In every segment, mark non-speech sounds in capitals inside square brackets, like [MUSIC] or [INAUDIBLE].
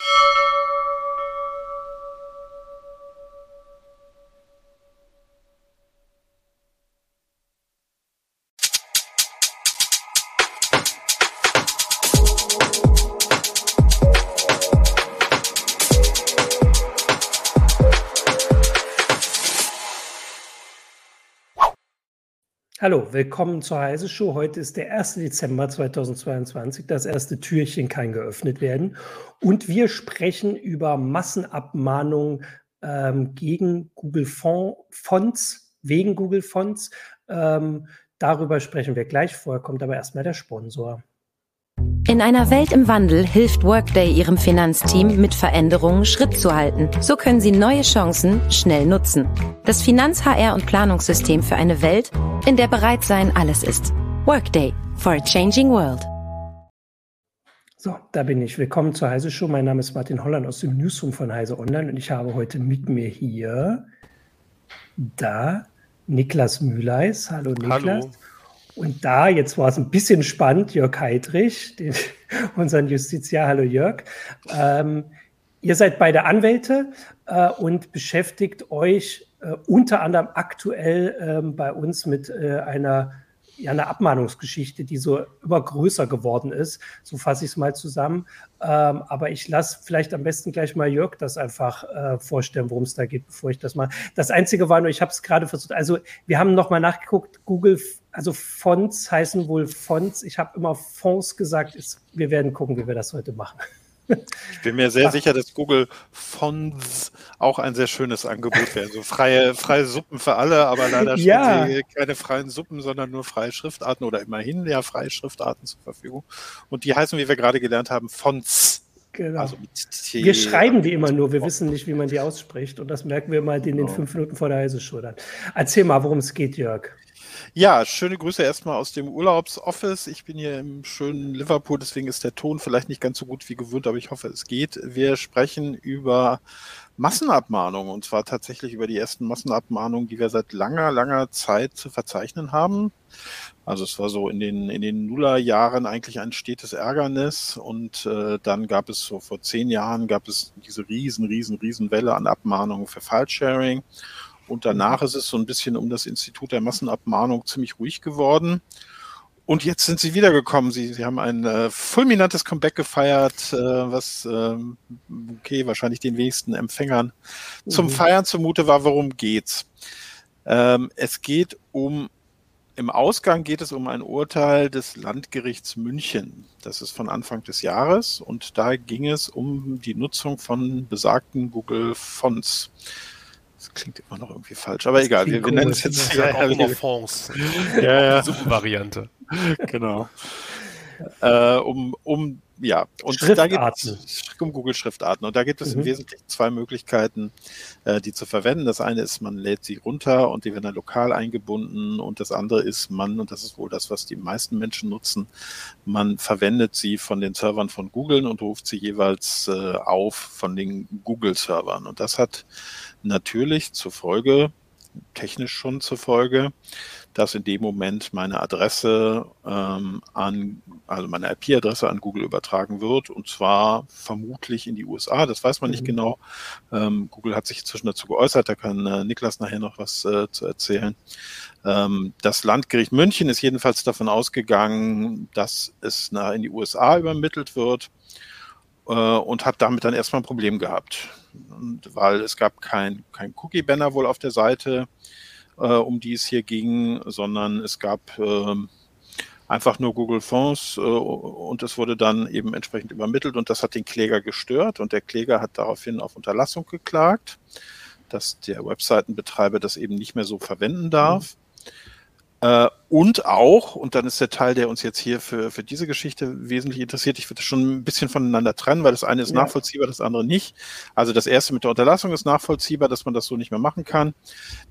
you [LAUGHS] Hallo, willkommen zur Heise Show. Heute ist der 1. Dezember 2022. Das erste Türchen kann geöffnet werden. Und wir sprechen über Massenabmahnungen ähm, gegen Google Fonts, wegen Google Fonts. Ähm, darüber sprechen wir gleich. Vorher kommt aber erstmal der Sponsor. In einer Welt im Wandel hilft Workday Ihrem Finanzteam, mit Veränderungen Schritt zu halten. So können Sie neue Chancen schnell nutzen. Das Finanz-HR- und Planungssystem für eine Welt, in der Bereitsein alles ist. Workday for a changing world. So, da bin ich. Willkommen zur Heise Show. Mein Name ist Martin Holland aus dem Newsroom von Heise Online und ich habe heute mit mir hier da Niklas Mühleis. Hallo Niklas. Hallo. Und da, jetzt war es ein bisschen spannend, Jörg Heidrich, den, [LAUGHS] unseren Justiziar. Hallo Jörg. Ähm, ihr seid beide Anwälte äh, und beschäftigt euch äh, unter anderem aktuell äh, bei uns mit äh, einer ja eine Abmahnungsgeschichte, die so immer größer geworden ist. So fasse ich es mal zusammen. Ähm, aber ich lasse vielleicht am besten gleich mal Jörg das einfach äh, vorstellen, worum es da geht, bevor ich das mal. Das Einzige war nur, ich habe es gerade versucht. Also wir haben nochmal nachgeguckt. Google, also Fonts heißen wohl Fonts. Ich habe immer Fonds gesagt. Ist, wir werden gucken, wie wir das heute machen. Ich bin mir sehr Ach. sicher, dass Google Fonts auch ein sehr schönes Angebot wäre. So freie, freie Suppen für alle, aber leider ja. stehen sie keine freien Suppen, sondern nur freie Schriftarten oder immerhin ja freie Schriftarten zur Verfügung. Und die heißen, wie wir gerade gelernt haben, Fonts. Genau. Also wir schreiben die immer nur, wir wissen nicht, wie man die ausspricht. Und das merken wir mal in den genau. fünf Minuten vor der Heise Show dann. Erzähl mal, worum es geht, Jörg. Ja, schöne Grüße erstmal aus dem Urlaubsoffice. Ich bin hier im schönen Liverpool, deswegen ist der Ton vielleicht nicht ganz so gut wie gewöhnt, aber ich hoffe, es geht. Wir sprechen über Massenabmahnungen und zwar tatsächlich über die ersten Massenabmahnungen, die wir seit langer, langer Zeit zu verzeichnen haben. Also es war so in den, in den Nullerjahren eigentlich ein stetes Ärgernis und äh, dann gab es so vor zehn Jahren gab es diese riesen, riesen, riesen Welle an Abmahnungen für File-Sharing und danach ist es so ein bisschen um das Institut der Massenabmahnung ziemlich ruhig geworden. Und jetzt sind sie wiedergekommen. Sie, sie haben ein äh, fulminantes Comeback gefeiert, äh, was äh, okay, wahrscheinlich den wenigsten Empfängern mhm. zum Feiern zumute war. Worum geht's? Ähm, es geht um im Ausgang geht es um ein Urteil des Landgerichts München. Das ist von Anfang des Jahres und da ging es um die Nutzung von besagten Google Fonts. Das klingt immer noch irgendwie falsch, aber egal. Wir, wir nennen es jetzt ja, auch immer Fonds. ja, ja. Suppenvariante. Genau. Äh, um, um ja, und da geht es um Google-Schriftarten. Und da gibt es mhm. im Wesentlichen zwei Möglichkeiten, äh, die zu verwenden. Das eine ist, man lädt sie runter und die werden dann lokal eingebunden. Und das andere ist, man, und das ist wohl das, was die meisten Menschen nutzen, man verwendet sie von den Servern von Google und ruft sie jeweils äh, auf von den Google-Servern. Und das hat natürlich zur Folge, technisch schon zur Folge, dass in dem Moment meine Adresse ähm, an, also meine IP-Adresse an Google übertragen wird und zwar vermutlich in die USA. Das weiß man nicht mhm. genau. Ähm, Google hat sich inzwischen dazu geäußert, da kann äh, Niklas nachher noch was äh, zu erzählen. Ähm, das Landgericht München ist jedenfalls davon ausgegangen, dass es nach in die USA übermittelt wird äh, und hat damit dann erstmal ein Problem gehabt. Und, weil es gab kein, kein Cookie-Banner wohl auf der Seite äh, um die es hier ging, sondern es gab äh, einfach nur Google Fonds äh, und es wurde dann eben entsprechend übermittelt und das hat den Kläger gestört und der Kläger hat daraufhin auf Unterlassung geklagt, dass der Webseitenbetreiber das eben nicht mehr so verwenden darf. Äh, und auch, und dann ist der Teil, der uns jetzt hier für, für diese Geschichte wesentlich interessiert, ich würde das schon ein bisschen voneinander trennen, weil das eine ist ja. nachvollziehbar, das andere nicht. Also das erste mit der Unterlassung ist nachvollziehbar, dass man das so nicht mehr machen kann.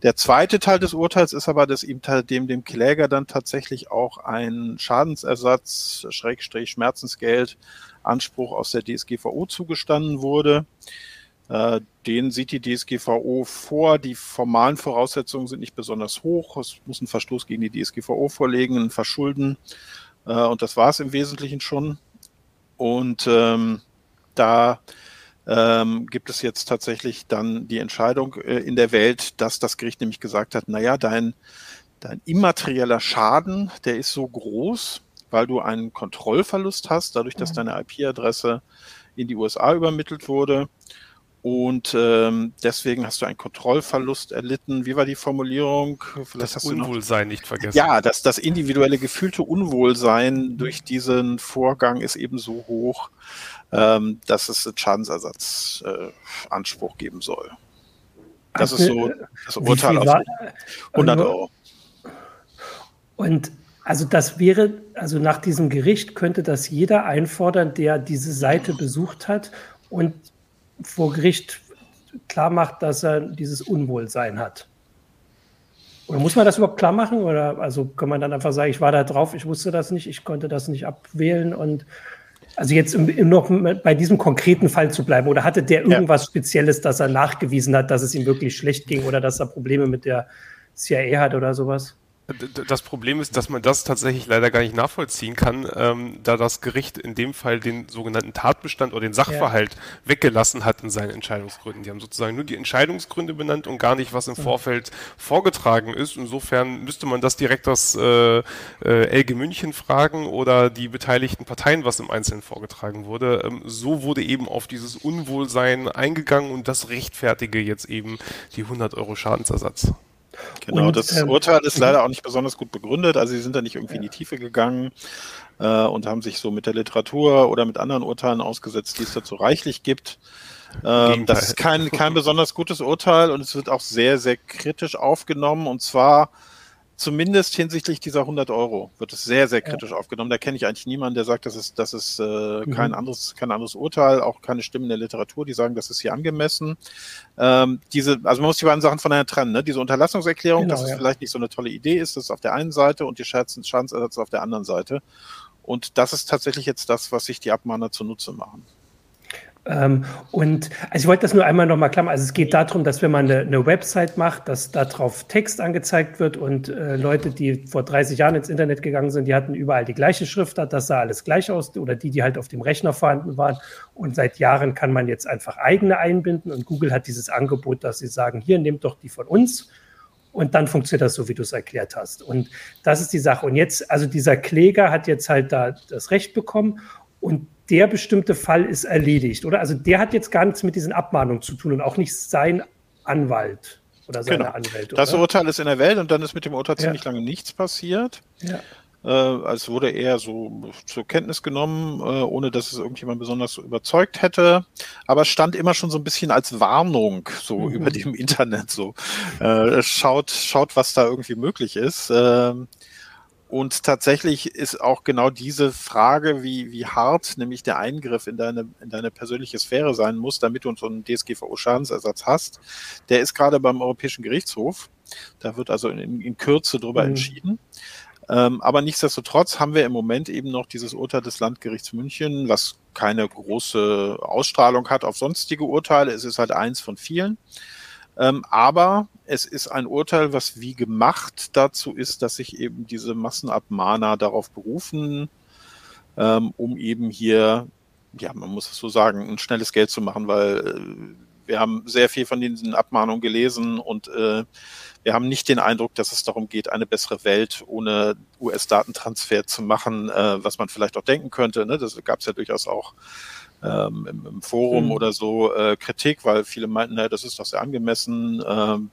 Der zweite Teil des Urteils ist aber, dass ihm dem, dem Kläger dann tatsächlich auch ein Schadensersatz, Schrägstrich, Schmerzensgeld, Anspruch aus der DSGVO zugestanden wurde. Äh, den sieht die DSGVO vor. Die formalen Voraussetzungen sind nicht besonders hoch. Es muss ein Verstoß gegen die DSGVO vorlegen, ein Verschulden. Äh, und das war es im Wesentlichen schon. Und ähm, da ähm, gibt es jetzt tatsächlich dann die Entscheidung äh, in der Welt, dass das Gericht nämlich gesagt hat, naja, dein, dein immaterieller Schaden, der ist so groß, weil du einen Kontrollverlust hast, dadurch, dass deine IP-Adresse in die USA übermittelt wurde und ähm, deswegen hast du einen Kontrollverlust erlitten. Wie war die Formulierung? Vielleicht das Unwohlsein nicht vergessen. Ja, dass das individuelle gefühlte Unwohlsein durch diesen Vorgang ist eben so hoch, ähm, dass es einen Schadensersatzanspruch äh, geben soll. Das ist so das Urteil aus 100 Euro. Und also das wäre, also nach diesem Gericht könnte das jeder einfordern, der diese Seite besucht hat und vor Gericht klar macht, dass er dieses Unwohlsein hat. Oder muss man das überhaupt klar machen? Oder also kann man dann einfach sagen, ich war da drauf, ich wusste das nicht, ich konnte das nicht abwählen und also jetzt im, im noch bei diesem konkreten Fall zu bleiben, oder hatte der irgendwas ja. Spezielles, dass er nachgewiesen hat, dass es ihm wirklich schlecht ging oder dass er Probleme mit der CIA hat oder sowas? Das Problem ist, dass man das tatsächlich leider gar nicht nachvollziehen kann, ähm, da das Gericht in dem Fall den sogenannten Tatbestand oder den Sachverhalt ja. weggelassen hat in seinen Entscheidungsgründen. Die haben sozusagen nur die Entscheidungsgründe benannt und gar nicht, was im Vorfeld vorgetragen ist. Insofern müsste man das direkt das äh, äh, LG München fragen oder die beteiligten Parteien, was im Einzelnen vorgetragen wurde. Ähm, so wurde eben auf dieses Unwohlsein eingegangen und das rechtfertige jetzt eben die 100 Euro Schadensersatz. Genau, und, das ähm, Urteil ist [LAUGHS] leider auch nicht besonders gut begründet. Also sie sind da nicht irgendwie ja. in die Tiefe gegangen äh, und haben sich so mit der Literatur oder mit anderen Urteilen ausgesetzt, die es dazu reichlich gibt. Ähm, das ist kein, kein [LAUGHS] besonders gutes Urteil und es wird auch sehr, sehr kritisch aufgenommen und zwar zumindest hinsichtlich dieser 100 Euro wird es sehr, sehr kritisch ja. aufgenommen. Da kenne ich eigentlich niemanden, der sagt, das ist, das ist äh, mhm. kein, anderes, kein anderes Urteil, auch keine Stimmen in der Literatur, die sagen, das ist hier angemessen. Ähm, diese, also man muss die beiden Sachen voneinander trennen. Ne? Diese Unterlassungserklärung, genau, dass es ja. vielleicht nicht so eine tolle Idee ist, das ist auf der einen Seite und die Schadensersatz auf der anderen Seite. Und das ist tatsächlich jetzt das, was sich die Abmahner zunutze machen. Ähm, und also ich wollte das nur einmal nochmal klammern. Also es geht darum, dass wenn man eine, eine Website macht, dass da drauf Text angezeigt wird und äh, Leute, die vor 30 Jahren ins Internet gegangen sind, die hatten überall die gleiche Schriftart, das sah alles gleich aus oder die, die halt auf dem Rechner vorhanden waren. Und seit Jahren kann man jetzt einfach eigene einbinden und Google hat dieses Angebot, dass sie sagen, hier nehmt doch die von uns. Und dann funktioniert das so, wie du es erklärt hast. Und das ist die Sache. Und jetzt, also dieser Kläger hat jetzt halt da das Recht bekommen und der bestimmte Fall ist erledigt, oder? Also der hat jetzt gar nichts mit diesen Abmahnungen zu tun und auch nicht sein Anwalt oder seine genau. Anwälte. Das Urteil ist in der Welt und dann ist mit dem Urteil ja. ziemlich lange nichts passiert. Ja. Äh, es wurde eher so zur Kenntnis genommen, äh, ohne dass es irgendjemand besonders überzeugt hätte. Aber es stand immer schon so ein bisschen als Warnung so mhm. über dem Internet so. Äh, schaut, schaut, was da irgendwie möglich ist. Ähm, und tatsächlich ist auch genau diese Frage, wie, wie hart nämlich der Eingriff in deine, in deine persönliche Sphäre sein muss, damit du so einen DSGVO-Schadensersatz hast, der ist gerade beim Europäischen Gerichtshof. Da wird also in, in Kürze drüber mhm. entschieden. Ähm, aber nichtsdestotrotz haben wir im Moment eben noch dieses Urteil des Landgerichts München, was keine große Ausstrahlung hat auf sonstige Urteile. Es ist halt eins von vielen. Ähm, aber es ist ein Urteil, was wie gemacht dazu ist, dass sich eben diese Massenabmahner darauf berufen, ähm, um eben hier, ja, man muss es so sagen, ein schnelles Geld zu machen, weil äh, wir haben sehr viel von diesen Abmahnungen gelesen und äh, wir haben nicht den Eindruck, dass es darum geht, eine bessere Welt ohne US-Datentransfer zu machen, äh, was man vielleicht auch denken könnte. Ne? Das gab es ja durchaus auch ähm, im, im, Forum mhm. oder so äh, Kritik, weil viele meinten, naja, das ist doch sehr angemessen. Ähm,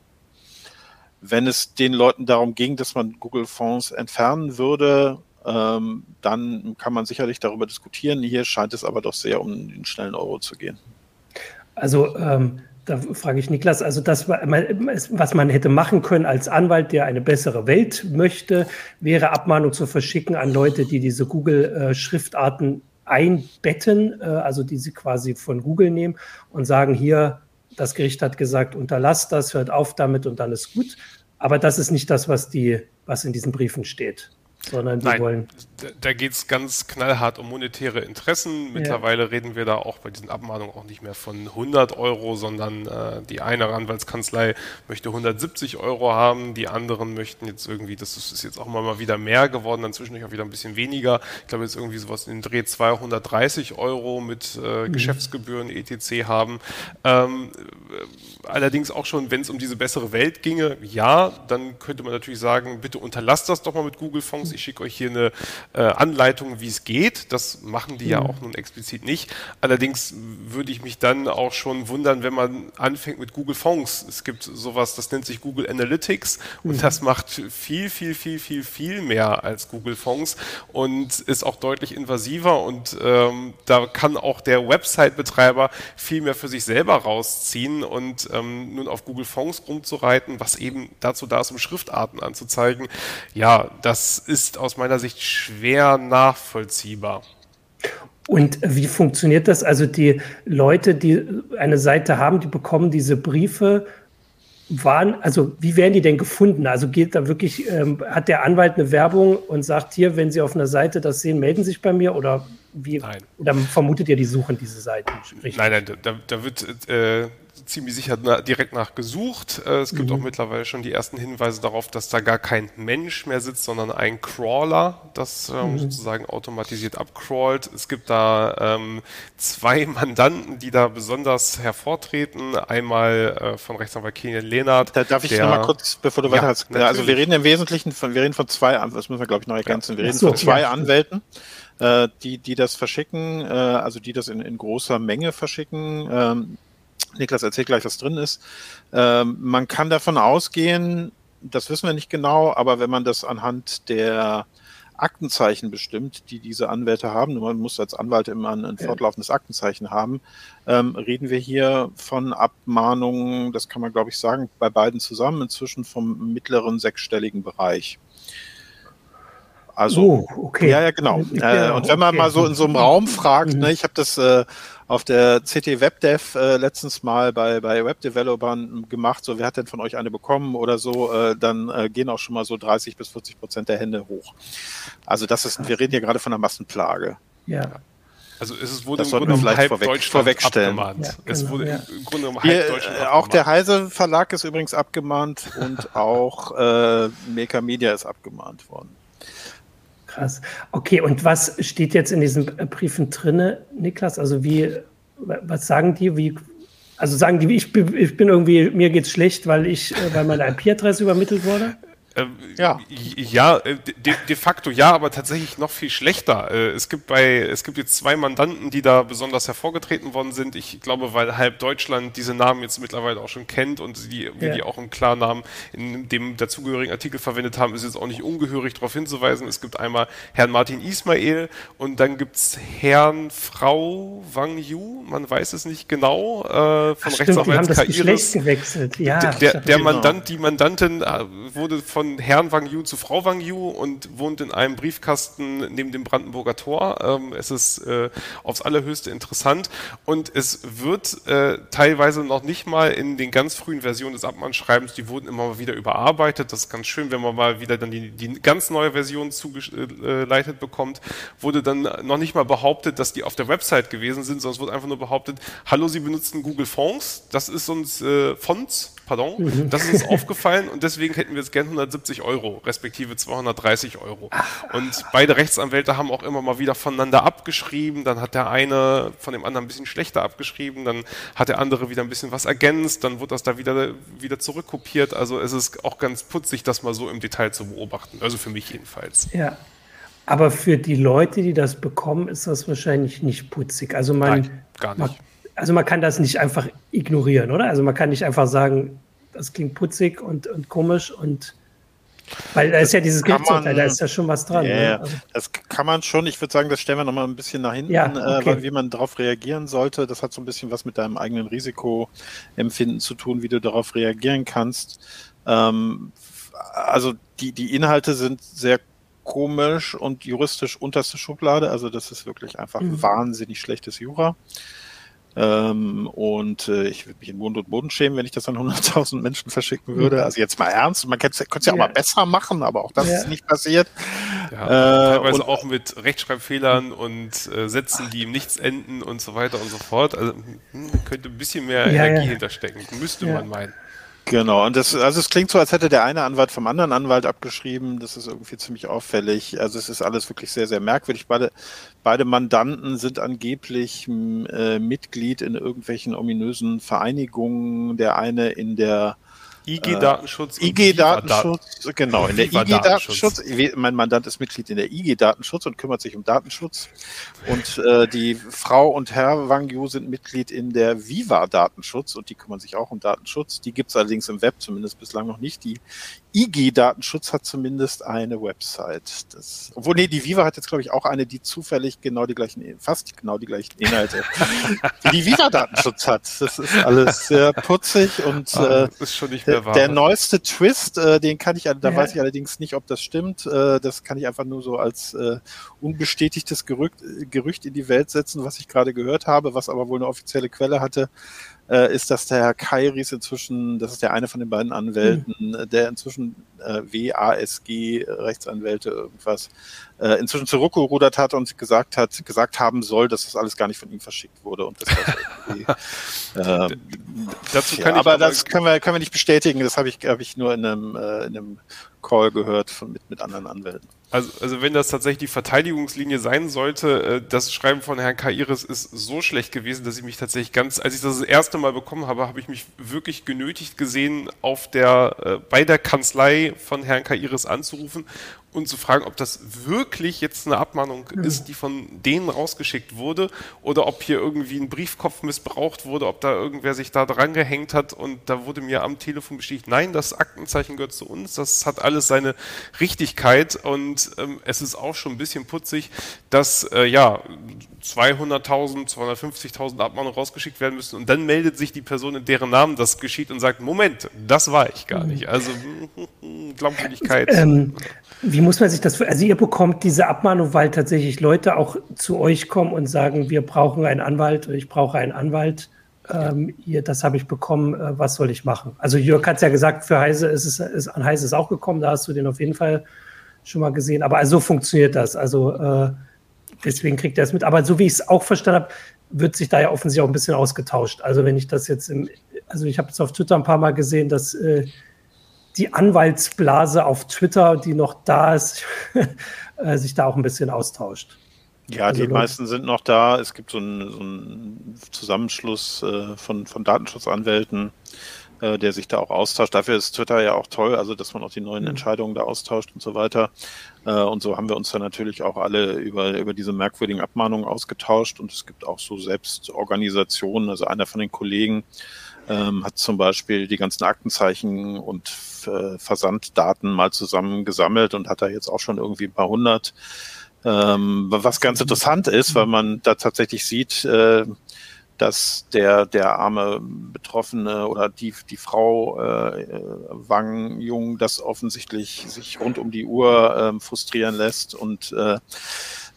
wenn es den Leuten darum ging, dass man Google-Fonds entfernen würde, ähm, dann kann man sicherlich darüber diskutieren. Hier scheint es aber doch sehr um den schnellen Euro zu gehen. Also ähm, da frage ich Niklas, also das, was man hätte machen können als Anwalt, der eine bessere Welt möchte, wäre Abmahnung zu verschicken an Leute, die diese Google-Schriftarten einbetten, äh, also die sie quasi von Google nehmen und sagen, hier, das Gericht hat gesagt, unterlasst das, hört auf damit und dann ist gut. Aber das ist nicht das, was, die, was in diesen Briefen steht sondern die Nein, wollen. Da, geht es ganz knallhart um monetäre Interessen. Mittlerweile ja. reden wir da auch bei diesen Abmahnungen auch nicht mehr von 100 Euro, sondern äh, die eine Anwaltskanzlei möchte 170 Euro haben, die anderen möchten jetzt irgendwie, das ist, ist jetzt auch mal wieder mehr geworden, dann zwischendurch auch wieder ein bisschen weniger. Ich glaube jetzt irgendwie sowas in den Dreh 230 Euro mit äh, mhm. Geschäftsgebühren etc. haben. Ähm, allerdings auch schon, wenn es um diese bessere Welt ginge, ja, dann könnte man natürlich sagen, bitte unterlasst das doch mal mit Google-Fonds ich schicke euch hier eine äh, Anleitung, wie es geht. Das machen die mhm. ja auch nun explizit nicht. Allerdings würde ich mich dann auch schon wundern, wenn man anfängt mit Google Fonds. Es gibt sowas, das nennt sich Google Analytics mhm. und das macht viel, viel, viel, viel, viel mehr als Google Fonds und ist auch deutlich invasiver und ähm, da kann auch der Website-Betreiber viel mehr für sich selber rausziehen und ähm, nun auf Google Fonds rumzureiten, was eben dazu da ist, um Schriftarten anzuzeigen. Ja, das ist ist aus meiner Sicht schwer nachvollziehbar. Und wie funktioniert das? Also die Leute, die eine Seite haben, die bekommen diese Briefe. Waren, also wie werden die denn gefunden? Also geht da wirklich, ähm, hat der Anwalt eine Werbung und sagt hier, wenn Sie auf einer Seite das sehen, melden Sie sich bei mir oder wie? Nein. Oder vermutet ihr, die suchen diese Seiten? Richtig? Nein, nein, da, da wird äh, ziemlich sicher na, direkt nach gesucht. Äh, es gibt mhm. auch mittlerweile schon die ersten Hinweise darauf, dass da gar kein Mensch mehr sitzt, sondern ein Crawler, das ähm, mhm. sozusagen automatisiert abcrawlt. Es gibt da ähm, zwei [LAUGHS] Mandanten, die da besonders hervortreten. Einmal äh, von Rechtsanwalt Kenian Lehnert. Da darf ich nochmal kurz, bevor du ja, weiter hast. Also wir reden im Wesentlichen von, wir reden von zwei, das müssen wir glaube ich noch ergänzen, ja. wir reden so, von zwei ja. Anwälten äh, die, die das verschicken, äh, also die das in, in großer Menge verschicken. Ähm, Niklas erzählt gleich, was drin ist. Ähm, man kann davon ausgehen, das wissen wir nicht genau, aber wenn man das anhand der Aktenzeichen bestimmt, die diese Anwälte haben, man muss als Anwalt immer ein, ein fortlaufendes Aktenzeichen haben, ähm, reden wir hier von Abmahnungen, das kann man glaube ich sagen, bei beiden zusammen inzwischen vom mittleren sechsstelligen Bereich. Also, oh, okay. ja, ja, genau. Ja, äh, und wenn man okay. mal so in so einem Raum fragt, mhm. ne, ich habe das äh, auf der CT WebDev äh, letztens mal bei, bei Webdevelopern gemacht, so wer hat denn von euch eine bekommen oder so, äh, dann äh, gehen auch schon mal so 30 bis 40 Prozent der Hände hoch. Also das ist, wir reden hier gerade von einer Massenplage. Ja. Also es wurde das im Grunde genommen halb vorweg, Deutschland vorwegstellen. Ja, es genau, wurde ja. im Grunde genommen halb Hier, Deutschland äh, Auch der Heise Verlag ist übrigens abgemahnt und [LAUGHS] auch äh, Maker Media ist abgemahnt worden. Krass. Okay, und was steht jetzt in diesen Briefen drinne, Niklas? Also wie, was sagen die? Wie, also sagen die, ich, ich bin irgendwie, mir geht's schlecht, weil ich, äh, weil meine IP-Adresse übermittelt wurde? Ähm, ja, ja äh, de, de, facto ja, aber tatsächlich noch viel schlechter. Äh, es gibt bei, es gibt jetzt zwei Mandanten, die da besonders hervorgetreten worden sind. Ich glaube, weil halb Deutschland diese Namen jetzt mittlerweile auch schon kennt und die, wir ja. die auch im Klarnamen in dem dazugehörigen Artikel verwendet haben, ist jetzt auch nicht ungehörig darauf hinzuweisen. Es gibt einmal Herrn Martin Ismail und dann gibt's Herrn Frau Wang Yu, man weiß es nicht genau, äh, von Rechtsanwalt Kairis. gewechselt. Ja, der, der, der Mandant, die Mandantin äh, wurde von von Herrn Wang Yu zu Frau Wang Yu und wohnt in einem Briefkasten neben dem Brandenburger Tor. Ähm, es ist äh, aufs allerhöchste interessant und es wird äh, teilweise noch nicht mal in den ganz frühen Versionen des Abmannschreibens, die wurden immer mal wieder überarbeitet. Das ist ganz schön, wenn man mal wieder dann die, die ganz neue Version zugeleitet bekommt, wurde dann noch nicht mal behauptet, dass die auf der Website gewesen sind, sondern es wurde einfach nur behauptet, hallo, Sie benutzen Google Fonts, das ist uns äh, Fonts, pardon, mhm. das ist uns [LAUGHS] aufgefallen und deswegen hätten wir jetzt gern 170 Euro, respektive 230 Euro. Und beide Rechtsanwälte haben auch immer mal wieder voneinander abgeschrieben, dann hat der eine von dem anderen ein bisschen schlechter abgeschrieben, dann hat der andere wieder ein bisschen was ergänzt, dann wird das da wieder, wieder zurückkopiert. Also es ist auch ganz putzig, das mal so im Detail zu beobachten, also für mich jedenfalls. Ja. Aber für die Leute, die das bekommen, ist das wahrscheinlich nicht putzig. Also man, Nein, gar nicht. Man, also man kann das nicht einfach ignorieren, oder? Also man kann nicht einfach sagen, das klingt putzig und, und komisch und Weil da ist ja dieses Gerichtsurteil, da ist ja schon was dran. Yeah, ne? also. Das kann man schon. Ich würde sagen, das stellen wir nochmal ein bisschen nach hinten, ja, äh, okay. äh, wie man darauf reagieren sollte. Das hat so ein bisschen was mit deinem eigenen Risikoempfinden zu tun, wie du darauf reagieren kannst. Ähm, also die, die Inhalte sind sehr komisch und juristisch unterste Schublade. Also das ist wirklich einfach mhm. wahnsinnig schlechtes Jura. Ähm, und äh, ich würde mich in Mund und Boden schämen, wenn ich das an 100.000 Menschen verschicken würde. Also jetzt mal ernst. Man könnte es ja auch mal besser machen, aber auch das ja. ist nicht passiert. Ja, äh, teilweise und, auch mit Rechtschreibfehlern und äh, Sätzen, die im Nichts enden und so weiter und so fort. Also hm, könnte ein bisschen mehr ja, Energie hinterstecken. Müsste man meinen. Genau, und das, also es klingt so, als hätte der eine Anwalt vom anderen Anwalt abgeschrieben. Das ist irgendwie ziemlich auffällig. Also es ist alles wirklich sehr, sehr merkwürdig. Beide, beide Mandanten sind angeblich äh, Mitglied in irgendwelchen ominösen Vereinigungen. Der eine in der IG-Datenschutz. Äh, IG-Datenschutz, genau, in der IG-Datenschutz. Mein Mandant ist Mitglied in der IG-Datenschutz und kümmert sich um Datenschutz. Und äh, die Frau und Herr Wang Yu sind Mitglied in der Viva-Datenschutz und die kümmern sich auch um Datenschutz. Die gibt es allerdings im Web zumindest bislang noch nicht. Die IG-Datenschutz hat zumindest eine Website. Das, obwohl, nee, die Viva hat jetzt, glaube ich, auch eine, die zufällig genau die gleichen, fast genau die gleichen Inhalte [LAUGHS] wie die Viva-Datenschutz hat. Das ist alles sehr putzig und ah, äh, ist schon nicht mehr wahr. der neueste Twist, äh, den kann ich, da ja. weiß ich allerdings nicht, ob das stimmt. Äh, das kann ich einfach nur so als äh, unbestätigtes Gerücht, Gerücht in die Welt setzen, was ich gerade gehört habe, was aber wohl eine offizielle Quelle hatte äh, ist, dass der Herr Kairis inzwischen, das ist der eine von den beiden Anwälten, mhm. der inzwischen äh, WASG Rechtsanwälte irgendwas, äh, inzwischen zurückgerudert hat und gesagt hat, gesagt haben soll, dass das alles gar nicht von ihm verschickt wurde und das [LAUGHS] äh, Dazu kann ja, aber das können wir können wir nicht bestätigen. Das habe ich habe ich nur in einem, äh, in einem Call gehört von, mit mit anderen Anwälten. Also, also wenn das tatsächlich die Verteidigungslinie sein sollte, äh, das Schreiben von Herrn Kairis ist so schlecht gewesen, dass ich mich tatsächlich ganz, als ich das das erste Mal bekommen habe, habe ich mich wirklich genötigt gesehen, auf der, äh, bei der Kanzlei von Herrn Kairis anzurufen und zu fragen, ob das wirklich jetzt eine Abmahnung ist, die von denen rausgeschickt wurde? Oder ob hier irgendwie ein Briefkopf missbraucht wurde, ob da irgendwer sich da dran gehängt hat und da wurde mir am Telefon bestätigt, nein, das Aktenzeichen gehört zu uns, das hat alles seine Richtigkeit und ähm, es ist auch schon ein bisschen putzig, dass äh, ja 200.000, 250.000 Abmahnungen rausgeschickt werden müssen und dann meldet sich die Person, in deren Namen das geschieht und sagt, Moment, das war ich gar nicht. Also [LAUGHS] Glaubwürdigkeit. Ähm, wie muss man sich das, also ihr bekommt diese Abmahnung, weil tatsächlich Leute auch zu euch kommen und sagen, wir brauchen einen Anwalt oder ich brauche einen Anwalt. Ähm, hier, das habe ich bekommen, äh, was soll ich machen? Also Jörg hat es ja gesagt, für Heise ist es ist, an Heise ist auch gekommen, da hast du den auf jeden Fall schon mal gesehen. Aber also so funktioniert das. Also äh, deswegen kriegt er es mit. Aber so wie ich es auch verstanden habe, wird sich da ja offensichtlich auch ein bisschen ausgetauscht. Also wenn ich das jetzt im, also ich habe es auf Twitter ein paar Mal gesehen, dass äh, die Anwaltsblase auf Twitter, die noch da ist, [LAUGHS] äh, sich da auch ein bisschen austauscht. Ja, also die meisten sind noch da. Es gibt so einen, so einen Zusammenschluss äh, von, von Datenschutzanwälten, äh, der sich da auch austauscht. Dafür ist Twitter ja auch toll, also dass man auch die neuen mhm. Entscheidungen da austauscht und so weiter. Äh, und so haben wir uns dann natürlich auch alle über, über diese merkwürdigen Abmahnungen ausgetauscht. Und es gibt auch so Selbstorganisationen. Also einer von den Kollegen ähm, hat zum Beispiel die ganzen Aktenzeichen und äh, Versanddaten mal zusammen gesammelt und hat da jetzt auch schon irgendwie ein paar hundert. Ähm, was ganz interessant ist, weil man da tatsächlich sieht, äh, dass der, der arme Betroffene oder die, die Frau äh, Wang Jung das offensichtlich sich rund um die Uhr äh, frustrieren lässt und äh,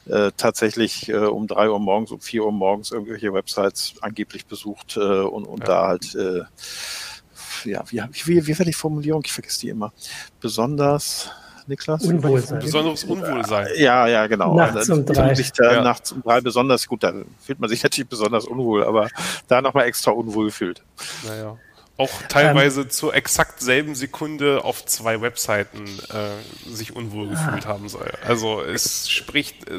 äh, tatsächlich äh, um drei Uhr morgens, um vier Uhr morgens irgendwelche Websites angeblich besucht äh, und, und ja. da halt äh, ja, wie, wie, wie war die Formulierung? Ich vergesse die immer. Besonders Niklas? Unwohlsein. Besonderes Unwohlsein. Ja, ja, genau. Nachts um drei. Sich da ja. Nachts um drei besonders, gut, da fühlt man sich [LAUGHS] natürlich besonders unwohl, aber da nochmal extra unwohl fühlt. Naja auch teilweise ähm, zur exakt selben Sekunde auf zwei Webseiten äh, sich unwohl ah. gefühlt ah. haben soll. Also es spricht, äh,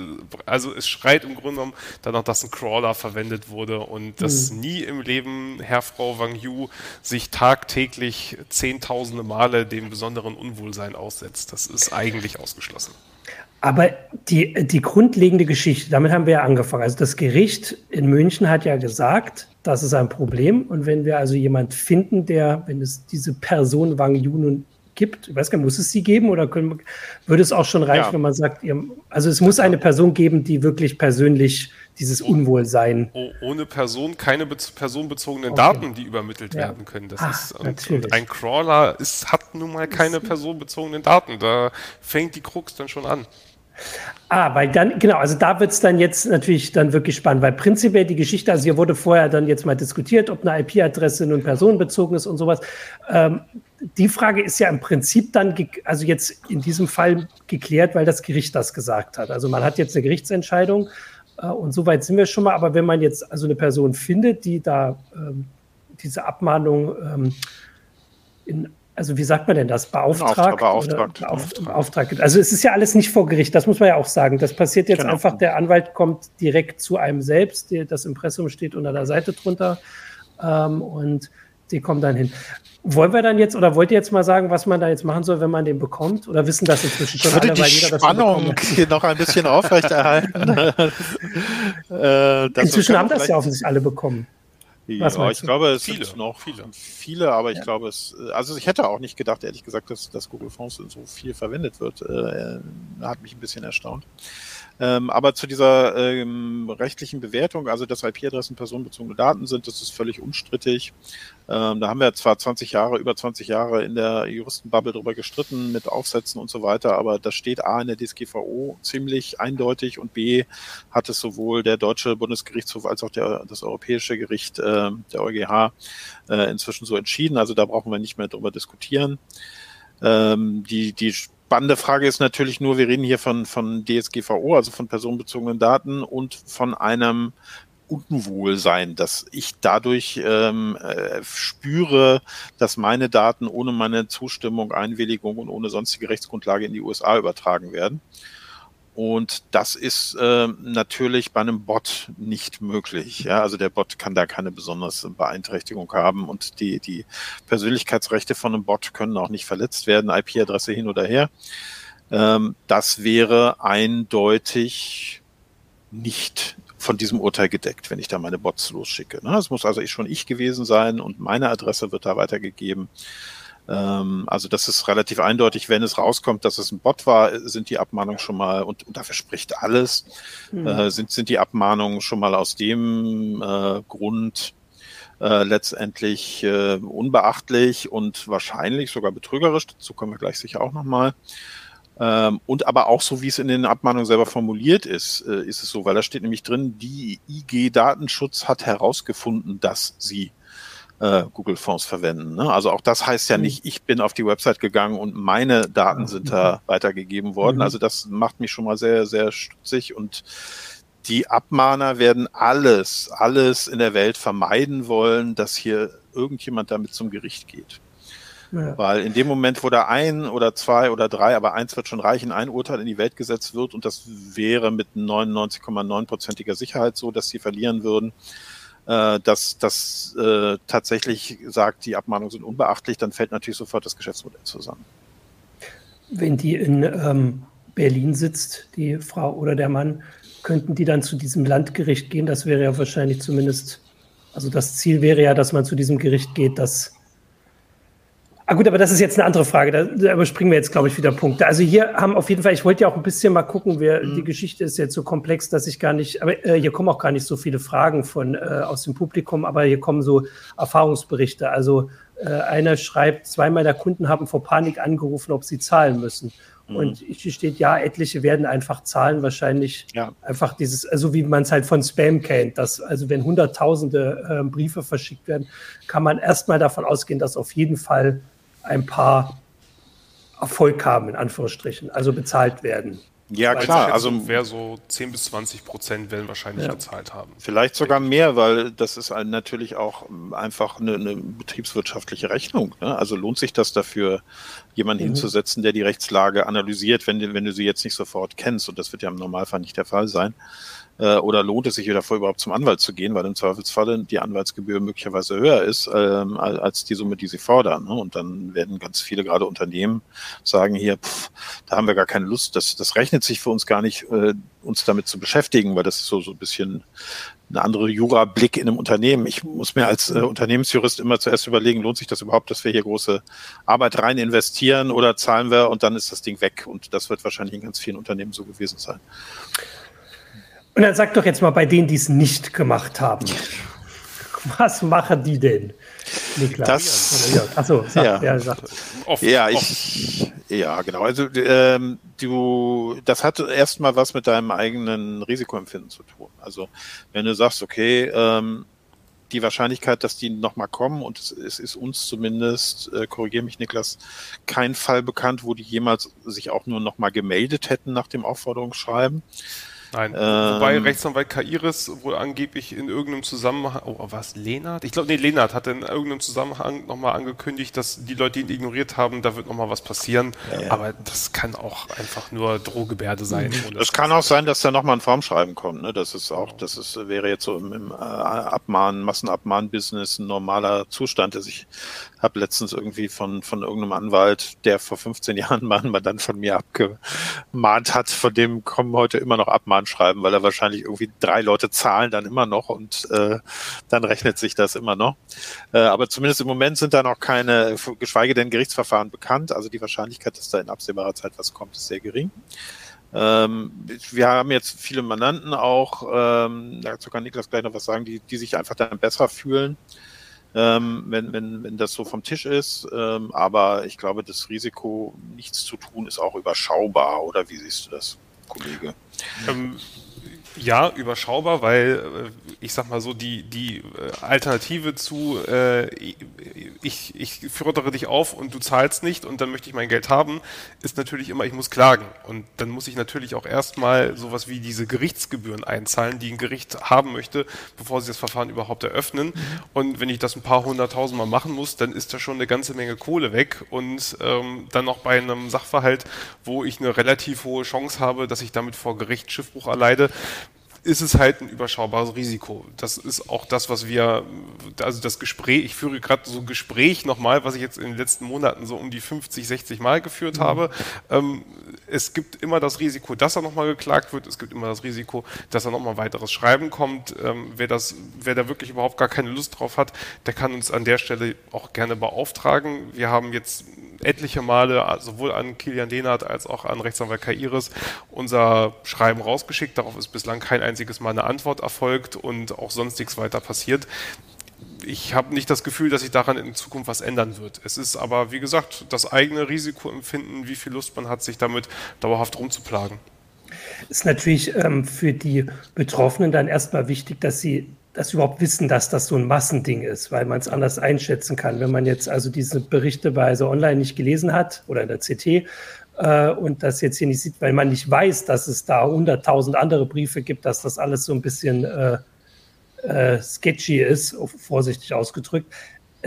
also es schreit im Grunde genommen danach, dass ein Crawler verwendet wurde und dass mhm. nie im Leben Herr Frau Wang Yu sich tagtäglich zehntausende Male dem besonderen Unwohlsein aussetzt. Das ist eigentlich ausgeschlossen. Aber die, die grundlegende Geschichte, damit haben wir ja angefangen. Also das Gericht in München hat ja gesagt, das ist ein Problem. Und wenn wir also jemand finden, der, wenn es diese Person Wang Yu nun gibt. Ich weiß gar nicht, muss es sie geben oder können, würde es auch schon reichen, ja. wenn man sagt, ihr, also es muss eine Person geben, die wirklich persönlich dieses Unwohlsein. Oh, ohne Person keine personenbezogenen okay. Daten, die übermittelt ja. werden können. Das Ach, ist, und, und, ein Crawler ist, hat nun mal keine personenbezogenen Daten. Da fängt die Krux dann schon an. Ah, weil dann, genau, also da wird es dann jetzt natürlich dann wirklich spannend, weil prinzipiell die Geschichte, also hier wurde vorher dann jetzt mal diskutiert, ob eine IP-Adresse nun personenbezogen ist und sowas. Ähm, die Frage ist ja im Prinzip dann, also jetzt in diesem Fall geklärt, weil das Gericht das gesagt hat. Also man hat jetzt eine Gerichtsentscheidung äh, und soweit sind wir schon mal, aber wenn man jetzt also eine Person findet, die da ähm, diese Abmahnung ähm, in also wie sagt man denn das, beauftragt? Beauftragt. beauftragt. beauftragt. Also es ist ja alles nicht vor Gericht, das muss man ja auch sagen. Das passiert jetzt genau. einfach, der Anwalt kommt direkt zu einem selbst, das Impressum steht unter der Seite drunter ähm, und die kommen dann hin. Wollen wir dann jetzt, oder wollt ihr jetzt mal sagen, was man da jetzt machen soll, wenn man den bekommt? Oder wissen das inzwischen schon alle, weil jeder das Spannung hier noch ein bisschen [LAUGHS] aufrechterhalten. äh, inzwischen haben das ja offensichtlich alle bekommen. Ja, ich glaube, es viele, sind noch viele, viele aber ich ja. glaube, es, also ich hätte auch nicht gedacht, ehrlich gesagt, dass, dass Google Fonds so viel verwendet wird. Äh, hat mich ein bisschen erstaunt. Ähm, aber zu dieser ähm, rechtlichen Bewertung, also dass IP-Adressen personenbezogene Daten sind, das ist völlig unstrittig. Ähm, da haben wir zwar 20 Jahre, über 20 Jahre in der Juristenbubble drüber gestritten mit Aufsätzen und so weiter, aber das steht A in der DSGVO ziemlich eindeutig und B hat es sowohl der deutsche Bundesgerichtshof als auch der, das europäische Gericht, äh, der EuGH, äh, inzwischen so entschieden. Also da brauchen wir nicht mehr drüber diskutieren. Ähm, die, die spannende Frage ist natürlich nur, wir reden hier von, von DSGVO, also von personenbezogenen Daten und von einem Unwohlsein, dass ich dadurch ähm, äh, spüre, dass meine Daten ohne meine Zustimmung, Einwilligung und ohne sonstige Rechtsgrundlage in die USA übertragen werden. Und das ist äh, natürlich bei einem Bot nicht möglich. Ja? Also der Bot kann da keine besondere Beeinträchtigung haben und die, die Persönlichkeitsrechte von einem Bot können auch nicht verletzt werden, IP-Adresse hin oder her. Ähm, das wäre eindeutig nicht von diesem Urteil gedeckt, wenn ich da meine Bots losschicke. Ne? Es muss also schon ich gewesen sein und meine Adresse wird da weitergegeben. Ähm, also das ist relativ eindeutig, wenn es rauskommt, dass es ein Bot war, sind die Abmahnungen schon mal, und, und dafür spricht alles, mhm. äh, sind, sind die Abmahnungen schon mal aus dem äh, Grund äh, letztendlich äh, unbeachtlich und wahrscheinlich sogar betrügerisch, dazu kommen wir gleich sicher auch nochmal. Ähm, und aber auch so, wie es in den Abmahnungen selber formuliert ist, äh, ist es so, weil da steht nämlich drin, die IG Datenschutz hat herausgefunden, dass sie äh, Google-Fonds verwenden. Ne? Also auch das heißt ja mhm. nicht, ich bin auf die Website gegangen und meine Daten sind da mhm. weitergegeben worden. Mhm. Also das macht mich schon mal sehr, sehr stutzig und die Abmahner werden alles, alles in der Welt vermeiden wollen, dass hier irgendjemand damit zum Gericht geht. Ja. Weil in dem Moment, wo da ein oder zwei oder drei, aber eins wird schon reichen, ein Urteil in die Welt gesetzt wird und das wäre mit 99,9%iger Sicherheit so, dass sie verlieren würden, äh, dass das äh, tatsächlich sagt, die Abmahnungen sind unbeachtlich, dann fällt natürlich sofort das Geschäftsmodell zusammen. Wenn die in ähm, Berlin sitzt, die Frau oder der Mann, könnten die dann zu diesem Landgericht gehen? Das wäre ja wahrscheinlich zumindest, also das Ziel wäre ja, dass man zu diesem Gericht geht, das Ah gut, aber das ist jetzt eine andere Frage. Da, da überspringen wir jetzt, glaube ich, wieder Punkte. Also hier haben auf jeden Fall, ich wollte ja auch ein bisschen mal gucken, wir, mhm. die Geschichte ist jetzt so komplex, dass ich gar nicht, aber äh, hier kommen auch gar nicht so viele Fragen von äh, aus dem Publikum, aber hier kommen so Erfahrungsberichte. Also äh, einer schreibt, zwei meiner Kunden haben vor Panik angerufen, ob sie zahlen müssen. Mhm. Und hier steht, ja, etliche werden einfach zahlen, wahrscheinlich ja. einfach dieses, also wie man es halt von Spam kennt, dass also wenn hunderttausende äh, Briefe verschickt werden, kann man erstmal davon ausgehen, dass auf jeden Fall ein paar Erfolg haben, in Anführungsstrichen, also bezahlt werden. Ja, weil klar. Also wäre so 10 bis 20 Prozent werden wahrscheinlich ja. gezahlt haben. Vielleicht sogar mehr, weil das ist natürlich auch einfach eine, eine betriebswirtschaftliche Rechnung. Ne? Also lohnt sich das dafür, jemanden mhm. hinzusetzen, der die Rechtslage analysiert, wenn, wenn du sie jetzt nicht sofort kennst. Und das wird ja im Normalfall nicht der Fall sein. Äh, oder lohnt es sich davor überhaupt zum Anwalt zu gehen, weil im Zweifelsfalle die Anwaltsgebühr möglicherweise höher ist ähm, als die Summe, die sie fordern. Ne? Und dann werden ganz viele gerade Unternehmen sagen hier, pff, da haben wir gar keine Lust, das, das rechnet sich für uns gar nicht, äh, uns damit zu beschäftigen, weil das ist so, so ein bisschen eine andere Jura-Blick in einem Unternehmen. Ich muss mir als äh, Unternehmensjurist immer zuerst überlegen, lohnt sich das überhaupt, dass wir hier große Arbeit rein investieren oder zahlen wir und dann ist das Ding weg. Und das wird wahrscheinlich in ganz vielen Unternehmen so gewesen sein. Und dann sag doch jetzt mal bei denen, die es nicht gemacht haben. Was machen die denn? Niklas. Das, Achso, sag, ja. Ja, sag. Oft, ja, ich, ja, genau. Also ähm, du, das hat erstmal was mit deinem eigenen Risikoempfinden zu tun. Also wenn du sagst, okay, ähm, die Wahrscheinlichkeit, dass die nochmal kommen, und es, es, ist uns zumindest, äh, korrigiere mich Niklas, kein Fall bekannt, wo die jemals sich auch nur nochmal gemeldet hätten nach dem Aufforderungsschreiben. Nein, ähm, wobei Rechtsanwalt Kairis wohl angeblich in irgendeinem Zusammenhang, oh, was, Lenart? Ich glaube, nee, Lenart hat in irgendeinem Zusammenhang nochmal angekündigt, dass die Leute, die ihn ignoriert haben, da wird nochmal was passieren. Ja, ja. Aber das kann auch einfach nur Drohgebärde sein. Es kann auch sein, dass da nochmal ein Formschreiben kommt. Ne? Das ist auch, das ist, wäre jetzt so im, im äh, Abmahn, Massenabmahn-Business ein normaler Zustand. Also ich habe letztens irgendwie von, von irgendeinem Anwalt, der vor 15 [LAUGHS] Jahren mal einen Mandant von mir abgemahnt hat, von dem kommen heute immer noch Abmahn schreiben, weil er wahrscheinlich irgendwie drei Leute zahlen dann immer noch und äh, dann rechnet sich das immer noch. Äh, aber zumindest im Moment sind da noch keine, geschweige denn Gerichtsverfahren bekannt. Also die Wahrscheinlichkeit, dass da in absehbarer Zeit was kommt, ist sehr gering. Ähm, wir haben jetzt viele Mandanten auch, ähm, dazu kann Niklas gleich noch was sagen, die, die sich einfach dann besser fühlen, ähm, wenn, wenn, wenn das so vom Tisch ist. Ähm, aber ich glaube, das Risiko, nichts zu tun, ist auch überschaubar. Oder wie siehst du das, Kollege? Ähm, ja, überschaubar, weil äh, ich sag mal so, die, die äh, Alternative zu äh, ich, ich fördere dich auf und du zahlst nicht und dann möchte ich mein Geld haben, ist natürlich immer, ich muss klagen. Und dann muss ich natürlich auch erstmal sowas wie diese Gerichtsgebühren einzahlen, die ein Gericht haben möchte, bevor sie das Verfahren überhaupt eröffnen. Mhm. Und wenn ich das ein paar hunderttausend Mal machen muss, dann ist da schon eine ganze Menge Kohle weg. Und ähm, dann noch bei einem Sachverhalt, wo ich eine relativ hohe Chance habe, dass ich damit vor Gericht Schiffbruch erleide, ist es halt ein überschaubares Risiko. Das ist auch das, was wir, also das Gespräch, ich führe gerade so ein Gespräch nochmal, was ich jetzt in den letzten Monaten so um die 50, 60 Mal geführt mhm. habe. Ähm, es gibt immer das Risiko, dass er nochmal geklagt wird. Es gibt immer das Risiko, dass er nochmal weiteres Schreiben kommt. Ähm, wer das, wer da wirklich überhaupt gar keine Lust drauf hat, der kann uns an der Stelle auch gerne beauftragen. Wir haben jetzt etliche Male sowohl an Kilian Dehnert als auch an Rechtsanwalt Kairis unser Schreiben rausgeschickt. Darauf ist bislang kein einziges Mal eine Antwort erfolgt und auch sonst nichts weiter passiert. Ich habe nicht das Gefühl, dass sich daran in Zukunft was ändern wird. Es ist aber, wie gesagt, das eigene Risikoempfinden, wie viel Lust man hat, sich damit dauerhaft rumzuplagen. Ist natürlich ähm, für die Betroffenen dann erstmal wichtig, dass sie das überhaupt wissen, dass das so ein Massending ist, weil man es anders einschätzen kann. Wenn man jetzt also diese Berichte bei so online nicht gelesen hat oder in der CT äh, und das jetzt hier nicht sieht, weil man nicht weiß, dass es da hunderttausend andere Briefe gibt, dass das alles so ein bisschen äh, äh, sketchy ist, vorsichtig ausgedrückt,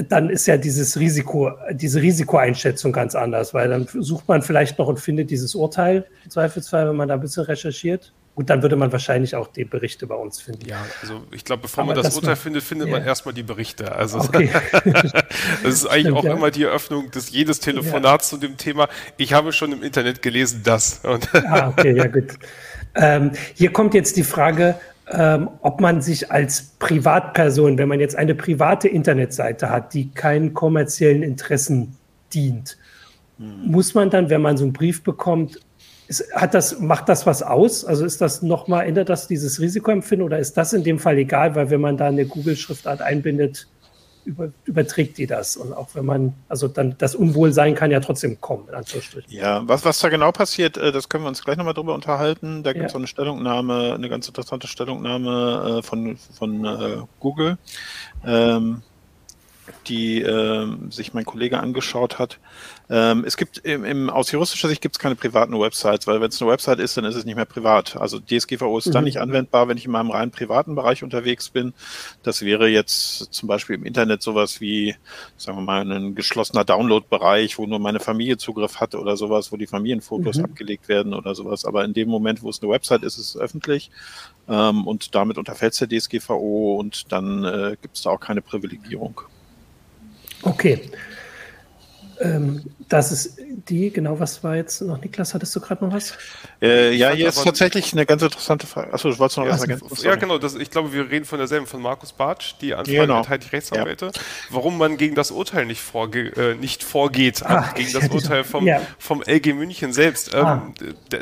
dann ist ja dieses Risiko, diese Risikoeinschätzung ganz anders, weil dann sucht man vielleicht noch und findet dieses Urteil im Zweifelsfall, wenn man da ein bisschen recherchiert. Gut, dann würde man wahrscheinlich auch die Berichte bei uns finden. Ja, also ich glaube, bevor Aber man das, Urteil findet, findet yeah. man erstmal die Berichte. Also okay. [LAUGHS] [LAUGHS] das ist eigentlich Stimmt, auch ja. immer die Eröffnung des jedes Telefonats ja. zu dem Thema. Ich habe schon im Internet gelesen, das. ah, okay, ja gut. Ähm, hier kommt jetzt die Frage, ähm, ob man sich als Privatperson, wenn man jetzt eine private Internetseite hat, die keinen kommerziellen Interessen dient, hm. muss man dann, wenn man so einen Brief bekommt, ist, hat das, macht das was aus? Also ist das nochmal, ändert das dieses Risikoempfinden oder ist das in dem Fall egal, weil wenn man da eine Google-Schriftart einbindet, über, überträgt die das. Und auch wenn man, also dann das Unwohlsein kann ja trotzdem kommen, in Anführungsstrichen. Ja, was, was da genau passiert, äh, das können wir uns gleich nochmal drüber unterhalten. Da gibt es ja. eine Stellungnahme, eine ganz interessante Stellungnahme äh, von, von äh, Google. Ähm, die äh, sich mein Kollege angeschaut hat. Ähm, es gibt im, im, aus juristischer Sicht gibt es keine privaten Websites, weil wenn es eine Website ist, dann ist es nicht mehr privat. Also DSGVO ist mhm. dann nicht anwendbar, wenn ich in meinem rein privaten Bereich unterwegs bin. Das wäre jetzt zum Beispiel im Internet sowas wie, sagen wir mal, ein geschlossener Download-Bereich, wo nur meine Familie Zugriff hat oder sowas, wo die Familienfotos mhm. abgelegt werden oder sowas. Aber in dem Moment, wo es eine Website ist, ist es öffentlich. Ähm, und damit unterfällt es der DSGVO und dann äh, gibt es da auch keine Privilegierung. Okay. Ähm, das ist die, genau, was war jetzt noch, Niklas, hattest du gerade noch was? Äh, ja, hier ist tatsächlich eine ganz interessante Frage. Achso, du wolltest noch ja, was ergänzen? Ja, genau, das, ich glaube, wir reden von derselben, von Markus Bartsch, die Anfrage genau. der Rechtsanwälte, ja. warum man gegen das Urteil nicht, vorge äh, nicht vorgeht, ah, gegen das Urteil vom, ja. vom LG München selbst. Ähm, ah.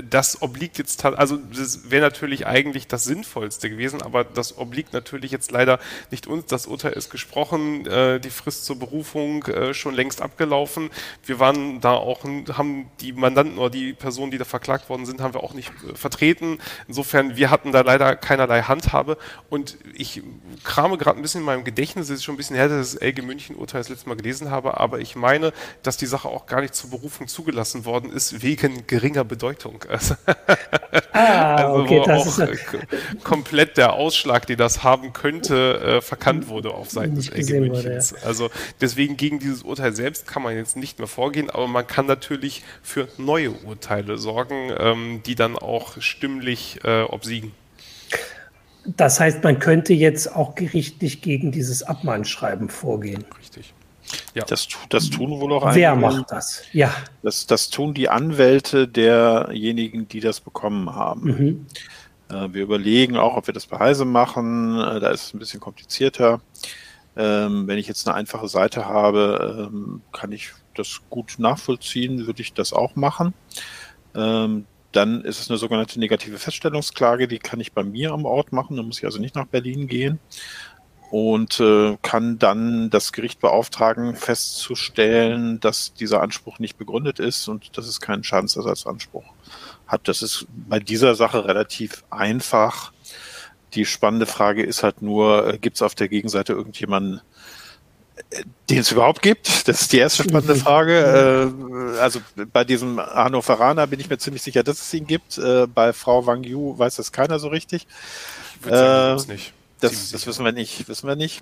Das obliegt jetzt, also das wäre natürlich eigentlich das Sinnvollste gewesen, aber das obliegt natürlich jetzt leider nicht uns. Das Urteil ist gesprochen, äh, die Frist zur Berufung äh, schon längst abgelaufen wir waren da auch, haben die Mandanten oder die Personen, die da verklagt worden sind, haben wir auch nicht äh, vertreten. Insofern, wir hatten da leider keinerlei Handhabe und ich krame gerade ein bisschen in meinem Gedächtnis, es ist schon ein bisschen her, dass ich das LG München Urteil das letzte Mal gelesen habe, aber ich meine, dass die Sache auch gar nicht zur Berufung zugelassen worden ist, wegen geringer Bedeutung. [LAUGHS] Also, ah, also okay, das auch ist komplett der Ausschlag, die das haben könnte, äh, verkannt wurde auf Seiten des LG Münchens. Ja. Also deswegen gegen dieses Urteil selbst kann man jetzt nicht mehr vorgehen, aber man kann natürlich für neue Urteile sorgen, ähm, die dann auch stimmlich äh, obsiegen. Das heißt, man könnte jetzt auch gerichtlich gegen dieses Abmahnschreiben vorgehen. Richtig. Ja. Das, das tun wohl auch einige. Wer macht das? Ja. Das, das tun die Anwälte derjenigen, die das bekommen haben. Mhm. Äh, wir überlegen auch, ob wir das bei Heise machen. Äh, da ist es ein bisschen komplizierter. Ähm, wenn ich jetzt eine einfache Seite habe, ähm, kann ich das gut nachvollziehen, würde ich das auch machen. Ähm, dann ist es eine sogenannte negative Feststellungsklage, die kann ich bei mir am Ort machen, da muss ich also nicht nach Berlin gehen und äh, kann dann das Gericht beauftragen, festzustellen, dass dieser Anspruch nicht begründet ist und dass es keinen Schadensersatzanspruch hat. Das ist bei dieser Sache relativ einfach. Die spannende Frage ist halt nur, äh, gibt es auf der Gegenseite irgendjemanden, den es überhaupt gibt. Das ist die erste spannende Frage. Äh, also bei diesem Hannoveraner bin ich mir ziemlich sicher, dass es ihn gibt. Äh, bei Frau Wang Yu weiß das keiner so richtig. Ich sagen, äh, nicht. Das, das, wissen wir nicht, wissen wir nicht.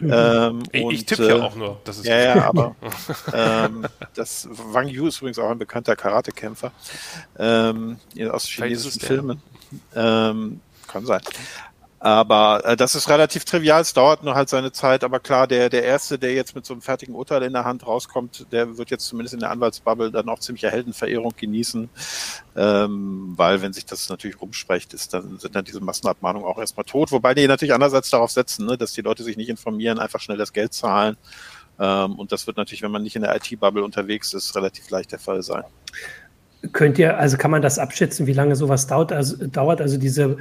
Mhm. Ähm, ich, und, ich tippe ja auch nur. Das ist ja, ja, aber [LAUGHS] ähm, das Wang Yu ist übrigens auch ein bekannter Karatekämpfer ähm, aus chinesischen Filmen. Ähm, kann sein. Aber äh, das ist relativ trivial, es dauert nur halt seine Zeit. Aber klar, der, der Erste, der jetzt mit so einem fertigen Urteil in der Hand rauskommt, der wird jetzt zumindest in der Anwaltsbubble dann auch ziemliche Heldenverehrung genießen. Ähm, weil wenn sich das natürlich rumspricht, ist, dann sind dann diese Massenabmahnungen auch erstmal tot. Wobei die natürlich andererseits darauf setzen, ne, dass die Leute sich nicht informieren, einfach schnell das Geld zahlen. Ähm, und das wird natürlich, wenn man nicht in der IT-Bubble unterwegs ist, relativ leicht der Fall sein. Könnt ihr, also kann man das abschätzen, wie lange sowas dauert? Also, dauert also diese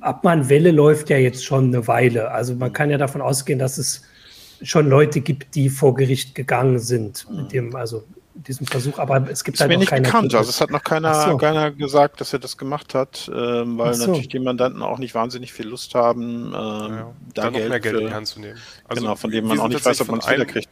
Abmahnwelle läuft ja jetzt schon eine Weile. Also man kann ja davon ausgehen, dass es schon Leute gibt, die vor Gericht gegangen sind mit mhm. dem, also diesem Versuch, aber es gibt ist halt mir noch nicht bekannt. Also es hat noch keiner, so. keiner gesagt, dass er das gemacht hat, ähm, weil so. natürlich die Mandanten auch nicht wahnsinnig viel Lust haben, ähm, ja, da, da Geld noch mehr Geld in die Hand zu nehmen. Also genau, von dem man auch nicht weiß, ob man es wiederkriegt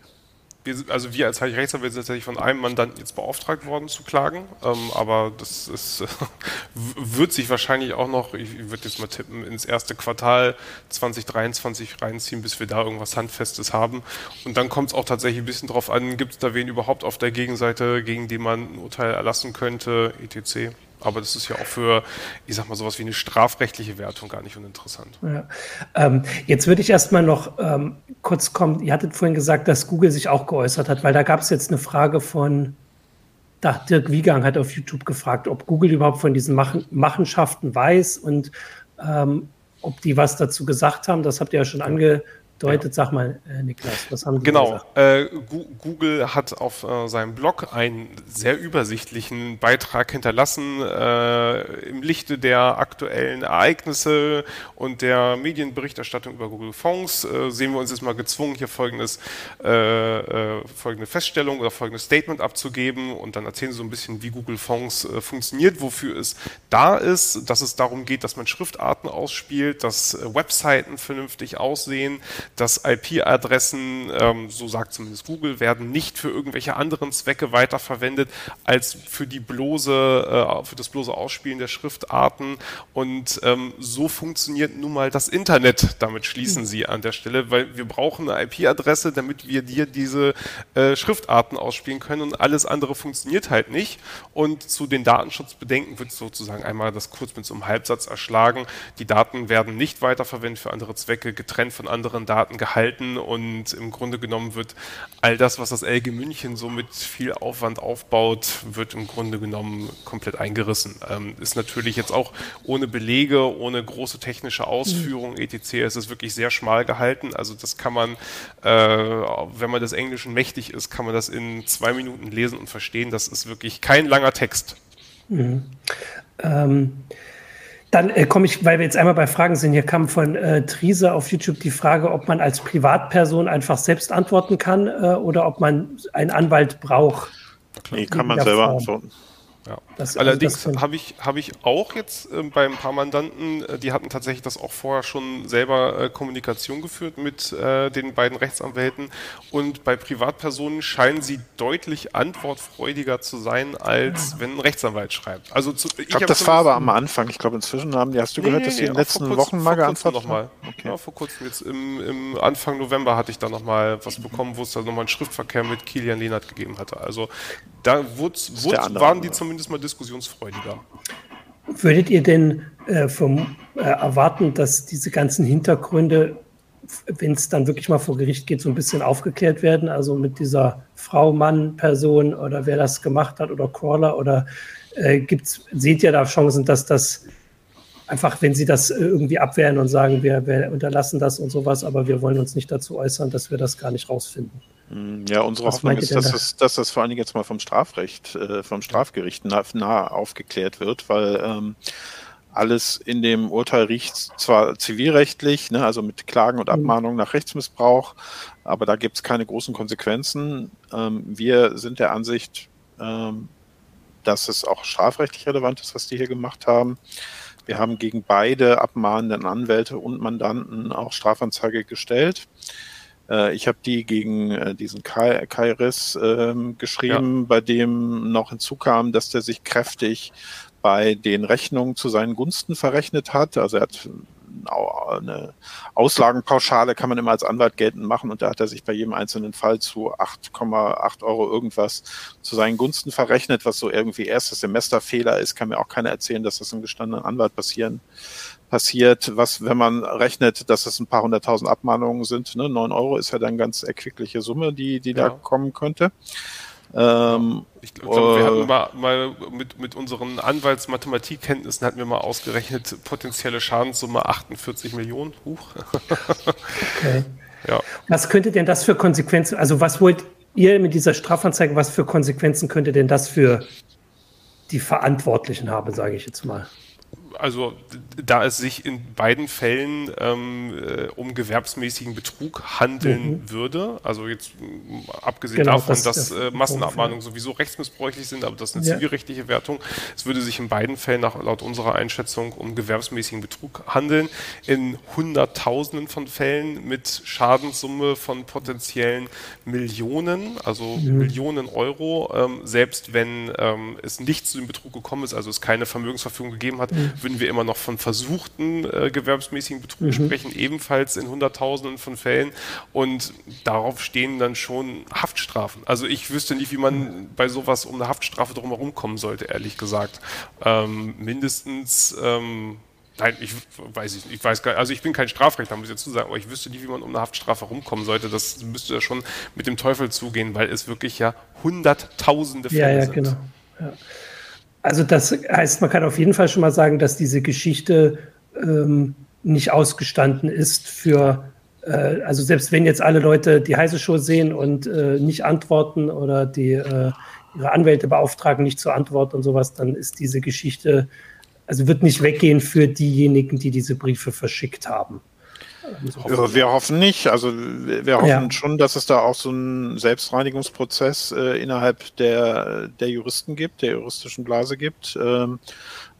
wir, also wir als Rechtsanwälte sind tatsächlich von einem Mandanten jetzt beauftragt worden zu klagen, ähm, aber das ist, [LAUGHS] wird sich wahrscheinlich auch noch, ich würde jetzt mal tippen, ins erste Quartal 2023 reinziehen, bis wir da irgendwas Handfestes haben. Und dann kommt es auch tatsächlich ein bisschen drauf an, gibt es da wen überhaupt auf der Gegenseite, gegen den man ein Urteil erlassen könnte, etc. Aber das ist ja auch für, ich sag mal, sowas wie eine strafrechtliche Wertung gar nicht uninteressant. Ja. Ähm, jetzt würde ich erstmal noch ähm, kurz kommen. Ihr hattet vorhin gesagt, dass Google sich auch geäußert hat, weil da gab es jetzt eine Frage von, da Dirk Wiegang hat auf YouTube gefragt, ob Google überhaupt von diesen Machen, Machenschaften weiß und ähm, ob die was dazu gesagt haben. Das habt ihr ja schon ange, deutet. Ja. Sag mal, äh, Niklas, was haben Sie Genau, äh, Google hat auf äh, seinem Blog einen sehr übersichtlichen Beitrag hinterlassen äh, im Lichte der aktuellen Ereignisse und der Medienberichterstattung über Google Fonds. Äh, sehen wir uns jetzt mal gezwungen, hier folgendes, folgende Feststellung oder folgendes Statement abzugeben und dann erzählen Sie so ein bisschen, wie Google Fonds funktioniert, wofür es da ist, dass es darum geht, dass man Schriftarten ausspielt, dass Webseiten vernünftig aussehen, dass IP-Adressen, ähm, so sagt zumindest Google, werden nicht für irgendwelche anderen Zwecke weiterverwendet als für die bloße, äh, für das bloße Ausspielen der Schriftarten. Und ähm, so funktioniert nun mal das Internet. Damit schließen sie an der Stelle, weil wir brauchen eine IP-Adresse, damit wir dir diese äh, Schriftarten ausspielen können und alles andere funktioniert halt nicht. Und zu den Datenschutzbedenken wird sozusagen einmal das kurz mit so einem Halbsatz erschlagen. Die Daten werden nicht weiterverwendet für andere Zwecke, getrennt von anderen Daten gehalten und im Grunde genommen wird all das, was das LG München so mit viel Aufwand aufbaut, wird im Grunde genommen komplett eingerissen. Ähm, ist natürlich jetzt auch ohne Belege, ohne große technische Ausführung, etc. Es ist wirklich sehr schmal gehalten. Also das kann man, äh, wenn man des Englischen mächtig ist, kann man das in zwei Minuten lesen und verstehen. Das ist wirklich kein langer Text. Mhm. Ähm, dann äh, komme ich, weil wir jetzt einmal bei Fragen sind, hier kam von äh, Triese auf YouTube die Frage, ob man als Privatperson einfach selbst antworten kann äh, oder ob man einen Anwalt braucht. Nee, kann man selber antworten. Ja. Das, also Allerdings also habe ich, hab ich auch jetzt äh, bei ein paar Mandanten, äh, die hatten tatsächlich das auch vorher schon selber äh, Kommunikation geführt mit äh, den beiden Rechtsanwälten und bei Privatpersonen scheinen sie deutlich antwortfreudiger zu sein, als wenn ein Rechtsanwalt schreibt. Also zu, ich, ich glaube, das war aber am Anfang. Ich glaube, inzwischen haben die, hast du nee, gehört, dass sie nee, in den letzten kurzem, Wochen mal geantwortet haben? Okay. Ja, vor kurzem, jetzt im, im Anfang November hatte ich da nochmal was bekommen, wo es da nochmal einen Schriftverkehr mit Kilian Lehnert gegeben hatte. Also da wurde, waren die zumindest zumindest mal diskussionsfreudiger. Würdet ihr denn äh, vom, äh, erwarten, dass diese ganzen Hintergründe, wenn es dann wirklich mal vor Gericht geht, so ein bisschen aufgeklärt werden? Also mit dieser Frau, Mann, Person oder wer das gemacht hat oder Crawler oder äh, gibt's, seht ihr da Chancen, dass das einfach, wenn sie das irgendwie abwehren und sagen, wir, wir unterlassen das und sowas, aber wir wollen uns nicht dazu äußern, dass wir das gar nicht rausfinden? Hm, ja, unsere Was Hoffnung ist, dass, da? es, dass das vor allen Dingen jetzt mal vom Strafrecht, äh, vom Strafgericht nah, nah, aufgeklärt wird, weil ähm, alles in dem Urteil riecht zwar zivilrechtlich, ne, also mit Klagen und mhm. Abmahnungen nach Rechtsmissbrauch, aber da gibt es keine großen Konsequenzen. Ähm, wir sind der Ansicht, ähm, dass es auch strafrechtlich relevant ist, was die hier gemacht haben. Wir haben gegen beide abmahnenden Anwälte und Mandanten auch Strafanzeige gestellt. Äh, ich habe die gegen äh, diesen Kai, Kairis äh, geschrieben, ja. bei dem noch hinzukam, dass der sich kräftig bei den Rechnungen zu seinen Gunsten verrechnet hat. Also er hat eine Auslagenpauschale kann man immer als Anwalt geltend machen und da hat er sich bei jedem einzelnen Fall zu 8,8 Euro irgendwas zu seinen Gunsten verrechnet, was so irgendwie erstes Semesterfehler ist, kann mir auch keiner erzählen, dass das einem gestandenen Anwalt passieren passiert, was, wenn man rechnet, dass es ein paar hunderttausend Abmahnungen sind, ne, 9 Euro ist ja dann ganz erquickliche Summe, die, die ja. da kommen könnte. Ähm, ich glaube, wir hatten äh, mal, mal mit, mit unseren Anwaltsmathematikkenntnissen hatten wir mal ausgerechnet, potenzielle Schadenssumme 48 Millionen. Huch. okay. Ja. Was könnte denn das für Konsequenzen, also was wollt ihr mit dieser Strafanzeige, was für Konsequenzen könnte denn das für die Verantwortlichen haben, sage ich jetzt mal? Also da es sich in beiden Fällen ähm, äh, um gewerbsmäßigen Betrug handeln mhm. würde, also jetzt abgesehen genau, davon, das, dass äh, Massenabmahnungen sowieso rechtsmissbräuchlich sind, aber das ist eine ja. zivilrechtliche Wertung, es würde sich in beiden Fällen nach, laut unserer Einschätzung um gewerbsmäßigen Betrug handeln, in Hunderttausenden von Fällen mit Schadenssumme von potenziellen Millionen, also mhm. Millionen Euro, ähm, selbst wenn ähm, es nicht zu dem Betrug gekommen ist, also es keine Vermögensverfügung gegeben hat, mhm würden wir immer noch von versuchten äh, gewerbsmäßigen Betrug mhm. sprechen, ebenfalls in Hunderttausenden von Fällen. Und darauf stehen dann schon Haftstrafen. Also ich wüsste nicht, wie man bei sowas um eine Haftstrafe drumherum kommen sollte, ehrlich gesagt. Ähm, mindestens ähm, Nein, ich weiß nicht. Ich weiß gar nicht. Also ich bin kein Strafrechtler, muss ich dazu sagen, aber ich wüsste nicht, wie man um eine Haftstrafe rumkommen sollte. Das müsste ja schon mit dem Teufel zugehen, weil es wirklich ja hunderttausende Fälle ja, ja, sind. Genau. Ja. Also das heißt, man kann auf jeden Fall schon mal sagen, dass diese Geschichte ähm, nicht ausgestanden ist für, äh, also selbst wenn jetzt alle Leute die heiße Show sehen und äh, nicht antworten oder die äh, ihre Anwälte beauftragen, nicht zu antworten und sowas, dann ist diese Geschichte, also wird nicht weggehen für diejenigen, die diese Briefe verschickt haben. Ja, wir hoffen nicht. Also wir hoffen ja. schon, dass es da auch so einen Selbstreinigungsprozess äh, innerhalb der, der Juristen gibt, der juristischen Blase gibt, ähm,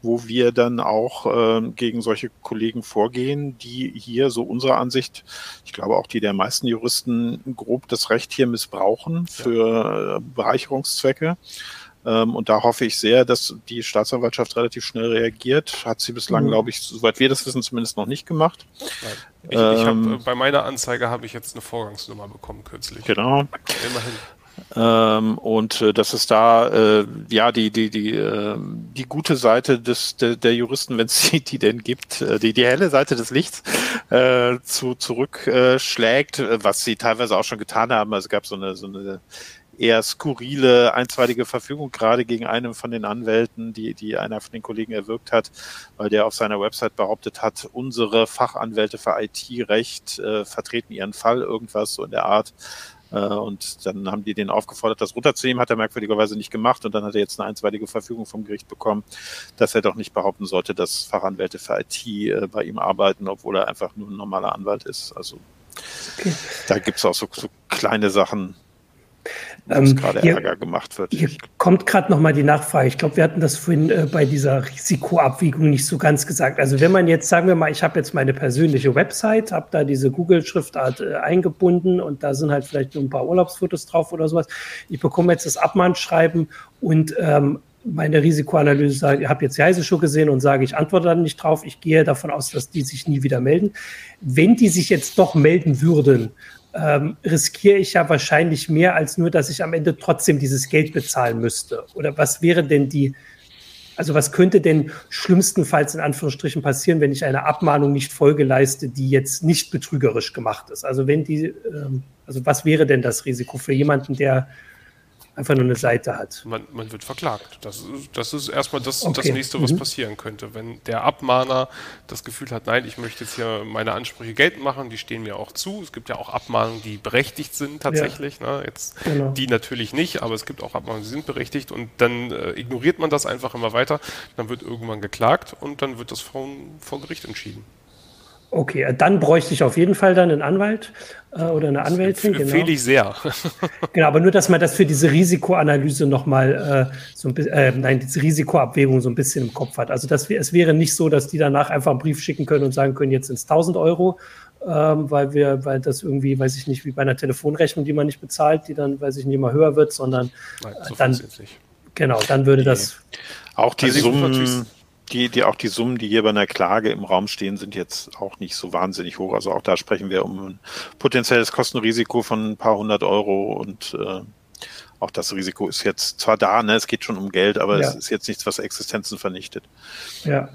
wo wir dann auch ähm, gegen solche Kollegen vorgehen, die hier so unserer Ansicht, ich glaube auch die der meisten Juristen, grob das Recht hier missbrauchen für äh, Bereicherungszwecke. Ähm, und da hoffe ich sehr, dass die Staatsanwaltschaft relativ schnell reagiert. Hat sie bislang, mhm. glaube ich, soweit wir das wissen, zumindest noch nicht gemacht. Ich, ähm, ich hab, äh, bei meiner Anzeige habe ich jetzt eine Vorgangsnummer bekommen kürzlich. Genau. Immerhin. Ähm, und äh, das ist da äh, ja die die die äh, die gute Seite des der, der Juristen, wenn es [LAUGHS] die, die denn gibt, äh, die die helle Seite des Lichts äh, zu zurückschlägt, äh, was sie teilweise auch schon getan haben. Also es gab so eine so eine eher skurrile einstweilige Verfügung gerade gegen einen von den Anwälten, die, die einer von den Kollegen erwirkt hat, weil der auf seiner Website behauptet hat, unsere Fachanwälte für IT-Recht äh, vertreten ihren Fall, irgendwas so in der Art. Äh, und dann haben die den aufgefordert, das runterzunehmen, hat er merkwürdigerweise nicht gemacht und dann hat er jetzt eine einstweilige Verfügung vom Gericht bekommen, dass er doch nicht behaupten sollte, dass Fachanwälte für IT äh, bei ihm arbeiten, obwohl er einfach nur ein normaler Anwalt ist. Also okay. da gibt's auch so, so kleine Sachen, ähm, gerade hier, Ärger gemacht wird. Hier kommt gerade noch mal die Nachfrage. Ich glaube, wir hatten das vorhin äh, bei dieser Risikoabwägung nicht so ganz gesagt. Also wenn man jetzt, sagen wir mal, ich habe jetzt meine persönliche Website, habe da diese Google-Schriftart äh, eingebunden und da sind halt vielleicht nur ein paar Urlaubsfotos drauf oder sowas. Ich bekomme jetzt das Abmahnschreiben und ähm, meine Risikoanalyse sagt, ihr habt jetzt die Heise Show gesehen und sage, ich antworte dann nicht drauf. Ich gehe davon aus, dass die sich nie wieder melden. Wenn die sich jetzt doch melden würden, ähm, riskiere ich ja wahrscheinlich mehr als nur, dass ich am Ende trotzdem dieses Geld bezahlen müsste. Oder was wäre denn die, also was könnte denn schlimmstenfalls in Anführungsstrichen passieren, wenn ich eine Abmahnung nicht Folge leiste, die jetzt nicht betrügerisch gemacht ist? Also wenn die, ähm, also was wäre denn das Risiko für jemanden, der einfach nur eine Seite hat. Man, man wird verklagt. Das, das ist erstmal das, okay. das nächste, was mhm. passieren könnte. Wenn der Abmahner das Gefühl hat, nein, ich möchte jetzt hier meine Ansprüche geltend machen, die stehen mir auch zu. Es gibt ja auch Abmahnungen, die berechtigt sind tatsächlich. Ja. Ne? Jetzt genau. die natürlich nicht, aber es gibt auch Abmahnungen, die sind berechtigt und dann äh, ignoriert man das einfach immer weiter. Dann wird irgendwann geklagt und dann wird das vor, vor Gericht entschieden. Okay, äh, dann bräuchte ich auf jeden Fall dann einen Anwalt äh, oder eine Anwältin. Das empfehle genau. ich sehr. [LAUGHS] genau, aber nur, dass man das für diese Risikoanalyse nochmal, äh, so ein bisschen, äh, nein, diese Risikoabwägung so ein bisschen im Kopf hat. Also das, es wäre nicht so, dass die danach einfach einen Brief schicken können und sagen können, jetzt sind es 1000 Euro, ähm, weil wir, weil das irgendwie, weiß ich nicht, wie bei einer Telefonrechnung, die man nicht bezahlt, die dann, weiß ich nicht, immer höher wird, sondern nein, so äh, dann, genau, dann würde das. Auch die also Summen die, die auch die Summen, die hier bei einer Klage im Raum stehen, sind jetzt auch nicht so wahnsinnig hoch. Also auch da sprechen wir um ein potenzielles Kostenrisiko von ein paar hundert Euro und äh, auch das Risiko ist jetzt zwar da, ne, es geht schon um Geld, aber ja. es ist jetzt nichts, was Existenzen vernichtet. Ja.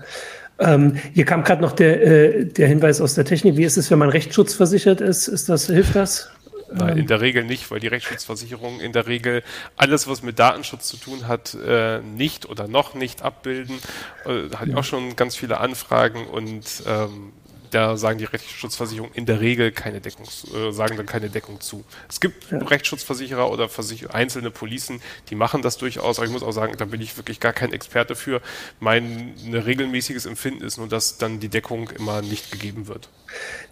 Ähm, hier kam gerade noch der, äh, der Hinweis aus der Technik. Wie ist es, wenn man rechtsschutzversichert ist? Ist das, hilft das? Nein, in der Regel nicht, weil die Rechtsschutzversicherung in der Regel alles, was mit Datenschutz zu tun hat, äh, nicht oder noch nicht abbilden. Äh, da hatte ich auch schon ganz viele Anfragen und ähm, da sagen die Rechtsschutzversicherungen in der Regel keine Deckung, äh, sagen dann keine Deckung zu. Es gibt ja. Rechtsschutzversicherer oder Versicher einzelne Policen, die machen das durchaus, aber ich muss auch sagen, da bin ich wirklich gar kein Experte für. Mein regelmäßiges Empfinden ist nur, dass dann die Deckung immer nicht gegeben wird.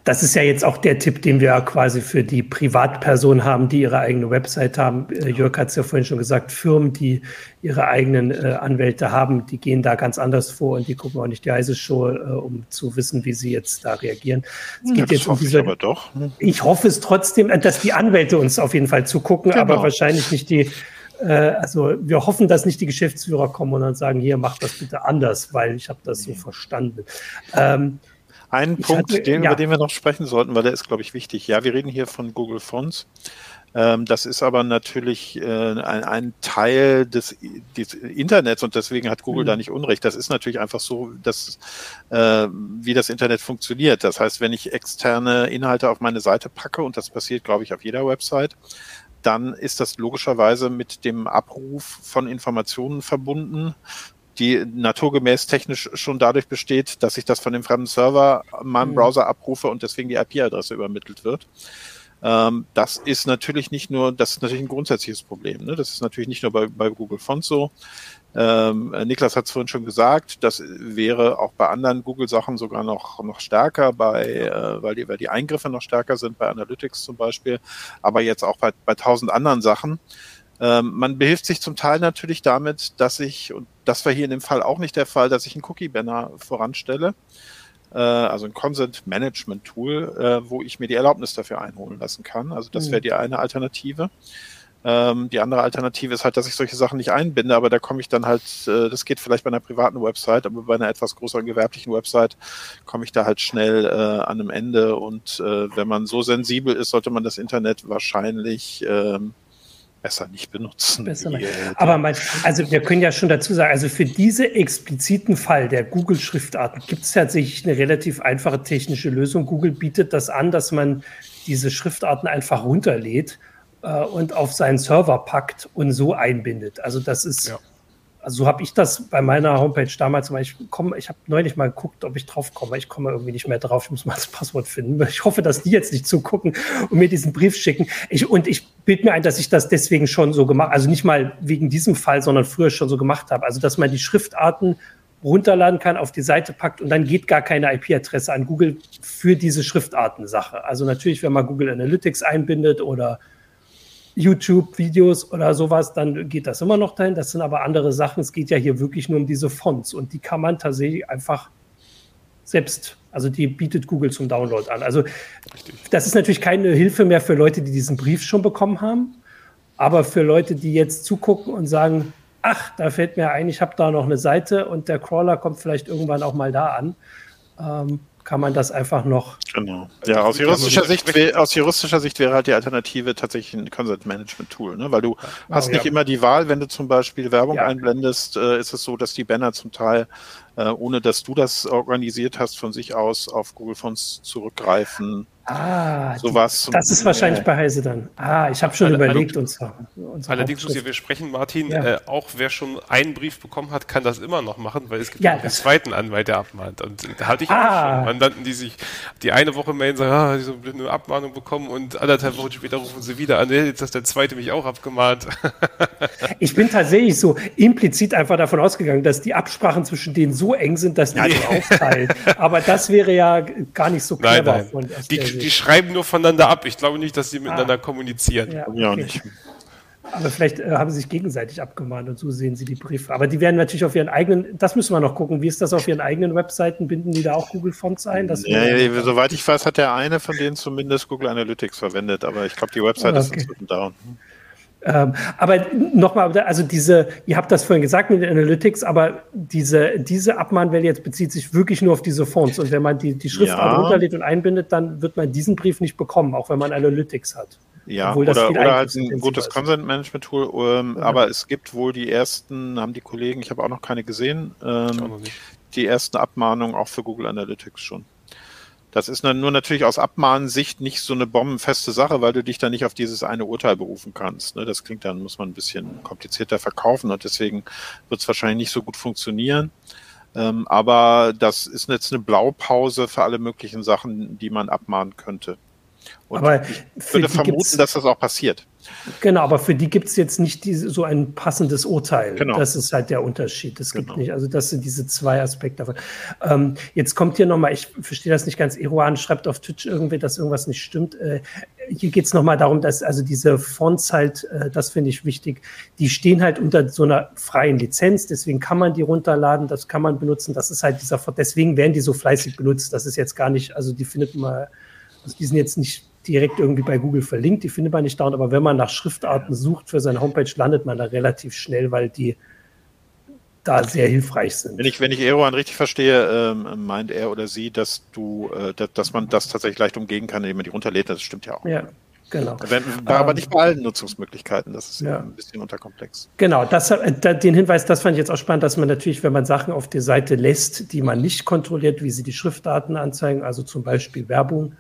Das ist ja jetzt auch der Tipp, den wir quasi für die Privatpersonen haben, die ihre eigene Website haben. Äh, Jörg hat es ja vorhin schon gesagt, Firmen, die ihre eigenen äh, Anwälte haben, die gehen da ganz anders vor und die gucken auch nicht die heiße Show, äh, um zu wissen, wie sie jetzt da reagieren. Es geht ja, jetzt um diese, ich aber doch. Hm. Ich hoffe es trotzdem, äh, dass die Anwälte uns auf jeden Fall zugucken, genau. aber wahrscheinlich nicht die äh, also wir hoffen, dass nicht die Geschäftsführer kommen und dann sagen, hier, macht das bitte anders, weil ich habe das so verstanden. Ähm, ein ich Punkt, hatte, den, ja. über den wir noch sprechen sollten, weil der ist, glaube ich, wichtig. Ja, wir reden hier von Google Fonts. Ähm, das ist aber natürlich äh, ein, ein, Teil des, des, Internets und deswegen hat Google mhm. da nicht Unrecht. Das ist natürlich einfach so, dass, äh, wie das Internet funktioniert. Das heißt, wenn ich externe Inhalte auf meine Seite packe, und das passiert, glaube ich, auf jeder Website, dann ist das logischerweise mit dem Abruf von Informationen verbunden, die naturgemäß technisch schon dadurch besteht, dass ich das von dem fremden Server in meinem mhm. Browser abrufe und deswegen die IP-Adresse übermittelt wird. Ähm, das ist natürlich nicht nur, das ist natürlich ein grundsätzliches Problem. Ne? Das ist natürlich nicht nur bei, bei Google Fonts so. Ähm, Niklas hat es vorhin schon gesagt, das wäre auch bei anderen Google-Sachen sogar noch, noch stärker, bei, äh, weil, die, weil die Eingriffe noch stärker sind, bei Analytics zum Beispiel, aber jetzt auch bei, bei tausend anderen Sachen. Ähm, man behilft sich zum Teil natürlich damit, dass ich, und das war hier in dem Fall auch nicht der Fall, dass ich einen Cookie-Banner voranstelle, äh, also ein Consent Management Tool, äh, wo ich mir die Erlaubnis dafür einholen lassen kann. Also das wäre mhm. die eine Alternative. Ähm, die andere Alternative ist halt, dass ich solche Sachen nicht einbinde, aber da komme ich dann halt, äh, das geht vielleicht bei einer privaten Website, aber bei einer etwas größeren gewerblichen Website komme ich da halt schnell äh, an einem Ende und äh, wenn man so sensibel ist, sollte man das Internet wahrscheinlich ähm, besser nicht benutzen. Besser die, aber mein, also wir können ja schon dazu sagen, also für diese expliziten Fall der Google-Schriftarten gibt es tatsächlich eine relativ einfache technische Lösung. Google bietet das an, dass man diese Schriftarten einfach runterlädt äh, und auf seinen Server packt und so einbindet. Also das ist, ja. Also so habe ich das bei meiner Homepage damals, weil ich komme, ich habe neulich mal geguckt, ob ich drauf komme. Ich komme irgendwie nicht mehr drauf. Ich muss mal das Passwort finden. Ich hoffe, dass die jetzt nicht zugucken und mir diesen Brief schicken. Ich, und ich bilde mir ein, dass ich das deswegen schon so gemacht, also nicht mal wegen diesem Fall, sondern früher schon so gemacht habe. Also dass man die Schriftarten runterladen kann, auf die Seite packt und dann geht gar keine IP-Adresse an Google für diese Schriftartensache. Also natürlich, wenn man Google Analytics einbindet oder YouTube-Videos oder sowas, dann geht das immer noch dahin. Das sind aber andere Sachen. Es geht ja hier wirklich nur um diese Fonts und die kann man tatsächlich einfach selbst, also die bietet Google zum Download an. Also Richtig. das ist natürlich keine Hilfe mehr für Leute, die diesen Brief schon bekommen haben, aber für Leute, die jetzt zugucken und sagen, ach, da fällt mir ein, ich habe da noch eine Seite und der Crawler kommt vielleicht irgendwann auch mal da an. Ähm, kann man das einfach noch. Genau. Ja, aus juristischer, Sicht, aus juristischer Sicht wäre halt die Alternative tatsächlich ein Consent Management Tool, ne? weil du oh, hast ja. nicht immer die Wahl, wenn du zum Beispiel Werbung ja. einblendest, äh, ist es so, dass die Banner zum Teil äh, ohne dass du das organisiert hast, von sich aus auf Google Fonts zurückgreifen. Ah, sowas. Die, das ist wahrscheinlich bei Heise dann. Ah, ich habe schon All, überlegt. Unsere, unsere allerdings muss ich, wir sprechen, Martin, ja. äh, auch wer schon einen Brief bekommen hat, kann das immer noch machen, weil es gibt ja, einen zweiten Anwalt, der abmahnt. Und da hatte ich ah. auch schon Mandanten, die sich die eine Woche melden, sagen, ah, die so eine Abmahnung bekommen und anderthalb Wochen später rufen sie wieder an, jetzt hat der zweite mich auch abgemahnt. [LAUGHS] ich bin tatsächlich so implizit einfach davon ausgegangen, dass die Absprachen zwischen denen so eng sind, dass die sich aufteilen. Aber das wäre ja gar nicht so clever. Nein, nein. die, die, schreiben nur voneinander ab. Ich glaube nicht, dass sie miteinander ah. kommunizieren. Ja, okay. ja, nicht. Aber vielleicht äh, haben sie sich gegenseitig abgemahnt und so sehen sie die Briefe. Aber die werden natürlich auf ihren eigenen, das müssen wir noch gucken. Wie ist das auf ihren eigenen Webseiten? Binden die da auch Google Fonts ein? ja, ja, soweit ich weiß, hat der eine von denen zumindest Google Analytics verwendet. Aber ich glaube, die Website okay. ist inzwischen down. Ähm, aber nochmal, also diese, ihr habt das vorhin gesagt mit den Analytics, aber diese, diese Abmahnwelle jetzt bezieht sich wirklich nur auf diese Fonts. Und wenn man die, die Schriftart ja. runterlädt und einbindet, dann wird man diesen Brief nicht bekommen, auch wenn man Analytics hat. Ja, oder, oder halt ein gutes Consent Management Tool. Ähm, ja. Aber es gibt wohl die ersten, haben die Kollegen, ich habe auch noch keine gesehen, ähm, die ersten Abmahnungen auch für Google Analytics schon. Das ist nur natürlich aus Abmahnsicht nicht so eine bombenfeste Sache, weil du dich dann nicht auf dieses eine Urteil berufen kannst. Ne? Das klingt dann, muss man ein bisschen komplizierter verkaufen und deswegen wird es wahrscheinlich nicht so gut funktionieren. Ähm, aber das ist jetzt eine Blaupause für alle möglichen Sachen, die man abmahnen könnte. Und aber ich würde vermuten, dass das auch passiert. Genau, aber für die gibt es jetzt nicht diese, so ein passendes Urteil. Genau. Das ist halt der Unterschied. Das genau. gibt nicht, also das sind diese zwei Aspekte davon. Ähm, jetzt kommt hier nochmal, ich verstehe das nicht ganz, Eruan schreibt auf Twitch irgendwie, dass irgendwas nicht stimmt. Äh, hier geht es nochmal darum, dass also diese Fonts halt, äh, das finde ich wichtig, die stehen halt unter so einer freien Lizenz, deswegen kann man die runterladen, das kann man benutzen, das ist halt dieser, deswegen werden die so fleißig benutzt, das ist jetzt gar nicht, also die findet man, also die sind jetzt nicht direkt irgendwie bei Google verlinkt, die findet man nicht dauernd, aber wenn man nach Schriftarten sucht für seine Homepage, landet man da relativ schnell, weil die da sehr hilfreich sind. Wenn ich, wenn ich Eroan richtig verstehe, ähm, meint er oder sie, dass du, äh, dass, dass man das tatsächlich leicht umgehen kann, indem man die runterlädt, das stimmt ja auch. Ja, genau. Wenn, aber ähm, nicht bei allen Nutzungsmöglichkeiten, das ist ja. ein bisschen unterkomplex. Genau, das, äh, den Hinweis, das fand ich jetzt auch spannend, dass man natürlich, wenn man Sachen auf der Seite lässt, die man nicht kontrolliert, wie sie die Schriftdaten anzeigen, also zum Beispiel Werbung,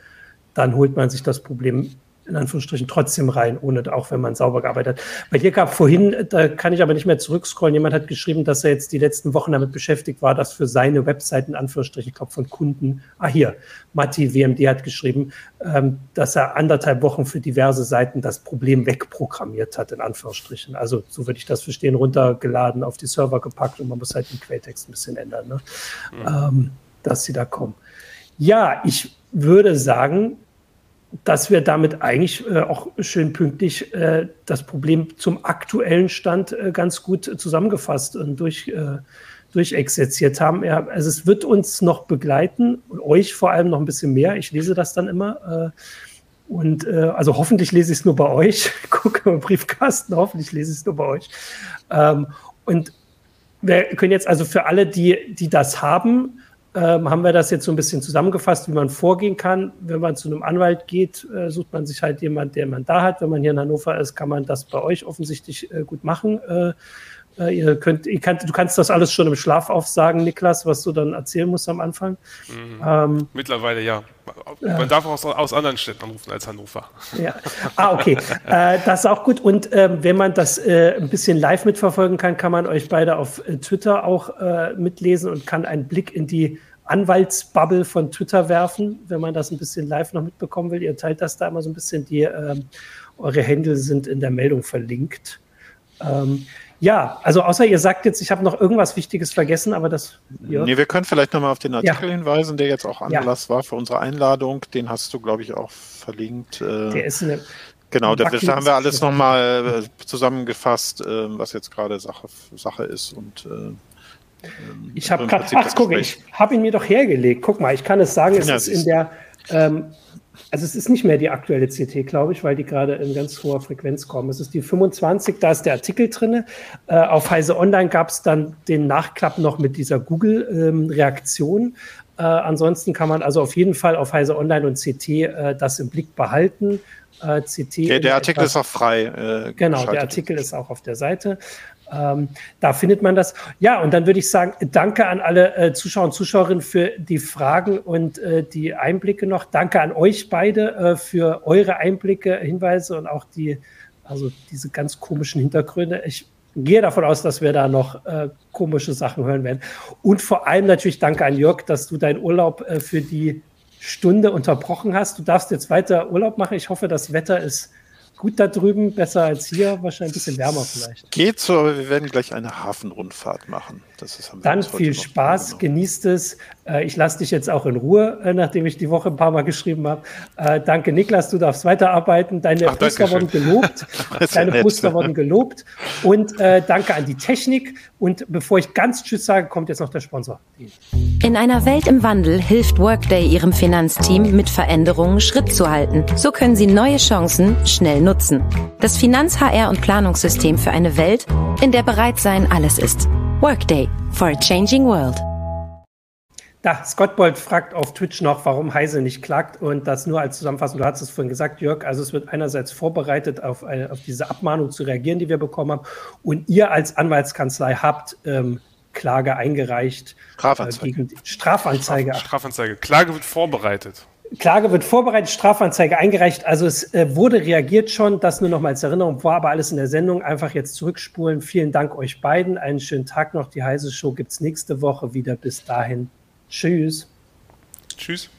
dann holt man sich das Problem in Anführungsstrichen trotzdem rein, ohne auch wenn man sauber gearbeitet hat. Bei dir gab vorhin, da kann ich aber nicht mehr zurückscrollen, jemand hat geschrieben, dass er jetzt die letzten Wochen damit beschäftigt war, dass für seine Webseiten, in Anführungsstrichen, ich glaube von Kunden, ah hier, Matti WMD hat geschrieben, ähm, dass er anderthalb Wochen für diverse Seiten das Problem wegprogrammiert hat, in Anführungsstrichen. Also so würde ich das verstehen, runtergeladen, auf die Server gepackt und man muss halt den Quelltext ein bisschen ändern, ne? Mhm. Ähm, dass sie da kommen. Ja, ich würde sagen, dass wir damit eigentlich äh, auch schön pünktlich äh, das Problem zum aktuellen Stand äh, ganz gut zusammengefasst und durch, äh, durchexerziert haben. Ja, also es wird uns noch begleiten euch vor allem noch ein bisschen mehr. Ich lese das dann immer. Äh, und äh, also hoffentlich lese ich es nur bei euch. [LAUGHS] Gucke im Briefkasten, hoffentlich lese ich es nur bei euch. Ähm, und wir können jetzt also für alle, die, die das haben, ähm, haben wir das jetzt so ein bisschen zusammengefasst, wie man vorgehen kann. Wenn man zu einem Anwalt geht, äh, sucht man sich halt jemand, der man da hat. Wenn man hier in Hannover ist, kann man das bei euch offensichtlich äh, gut machen. Äh, ihr könnt, ihr kann, du kannst das alles schon im Schlaf aufsagen, Niklas, was du dann erzählen musst am Anfang. Mhm. Ähm, Mittlerweile ja. Man darf auch aus, aus, anderen Städten anrufen als Hannover. Ja. Ah, okay. [LAUGHS] äh, das ist auch gut. Und ähm, wenn man das äh, ein bisschen live mitverfolgen kann, kann man euch beide auf äh, Twitter auch äh, mitlesen und kann einen Blick in die Anwaltsbubble von Twitter werfen, wenn man das ein bisschen live noch mitbekommen will. Ihr teilt das da immer so ein bisschen. Die, ähm, eure Hände sind in der Meldung verlinkt. Ähm, ja, also außer ihr sagt jetzt, ich habe noch irgendwas Wichtiges vergessen, aber das. Ja. Nee, wir können vielleicht nochmal auf den Artikel ja. hinweisen, der jetzt auch Anlass ja. war für unsere Einladung. Den hast du, glaube ich, auch verlinkt. Äh, der ist eine. Genau, da haben wir alles nochmal äh, zusammengefasst, äh, was jetzt gerade Sache, Sache ist und ich habe gerade, ach guck, ich habe ihn mir doch hergelegt. Guck mal, ich kann es sagen, es ist in der, ähm, also es ist nicht mehr die aktuelle CT, glaube ich, weil die gerade in ganz hoher Frequenz kommen. Es ist die 25, da ist der Artikel drin. Äh, auf Heise Online gab es dann den Nachklapp noch mit dieser Google-Reaktion. Ähm, äh, ansonsten kann man also auf jeden Fall auf Heise Online und CT äh, das im Blick behalten. Äh, CT der, der Artikel etwas, ist auch frei. Äh, genau, der Artikel ist auch auf der Seite. Ähm, da findet man das. Ja, und dann würde ich sagen, danke an alle äh, Zuschauer und Zuschauerinnen für die Fragen und äh, die Einblicke noch. Danke an euch beide äh, für eure Einblicke, Hinweise und auch die, also diese ganz komischen Hintergründe. Ich gehe davon aus, dass wir da noch äh, komische Sachen hören werden. Und vor allem natürlich danke an Jörg, dass du deinen Urlaub äh, für die Stunde unterbrochen hast. Du darfst jetzt weiter Urlaub machen. Ich hoffe, das Wetter ist gut da drüben, besser als hier, wahrscheinlich ein bisschen wärmer vielleicht. Geht so, aber wir werden gleich eine Hafenrundfahrt machen. Das ist, Dann viel Spaß, genießt es. Äh, ich lasse dich jetzt auch in Ruhe, äh, nachdem ich die Woche ein paar Mal geschrieben habe. Äh, danke, Niklas, du darfst weiterarbeiten. Deine Ach, Poster wurden gelobt. [LAUGHS] Deine Poster wurden gelobt. Und äh, danke an die Technik. Und bevor ich ganz Tschüss sage, kommt jetzt noch der Sponsor. In einer Welt im Wandel hilft Workday Ihrem Finanzteam, mit Veränderungen Schritt zu halten. So können Sie neue Chancen schnell nutzen. Das Finanz-HR- und Planungssystem für eine Welt, in der Bereitsein alles ist. Workday for a changing world. Da, Scott Bolt fragt auf Twitch noch, warum Heise nicht klagt und das nur als Zusammenfassung. Du hast es vorhin gesagt, Jörg. Also es wird einerseits vorbereitet, auf, eine, auf diese Abmahnung zu reagieren, die wir bekommen haben. Und ihr als Anwaltskanzlei habt ähm, Klage eingereicht. Strafanzeige. Äh, gegen Strafanzeige. Strafanzeige. Klage wird vorbereitet. Klage wird vorbereitet, Strafanzeige eingereicht. Also es äh, wurde reagiert schon, das nur noch mal als Erinnerung, war aber alles in der Sendung. Einfach jetzt zurückspulen. Vielen Dank euch beiden. Einen schönen Tag noch. Die heiße Show gibt es nächste Woche wieder. Bis dahin. Tschüss. Tschüss.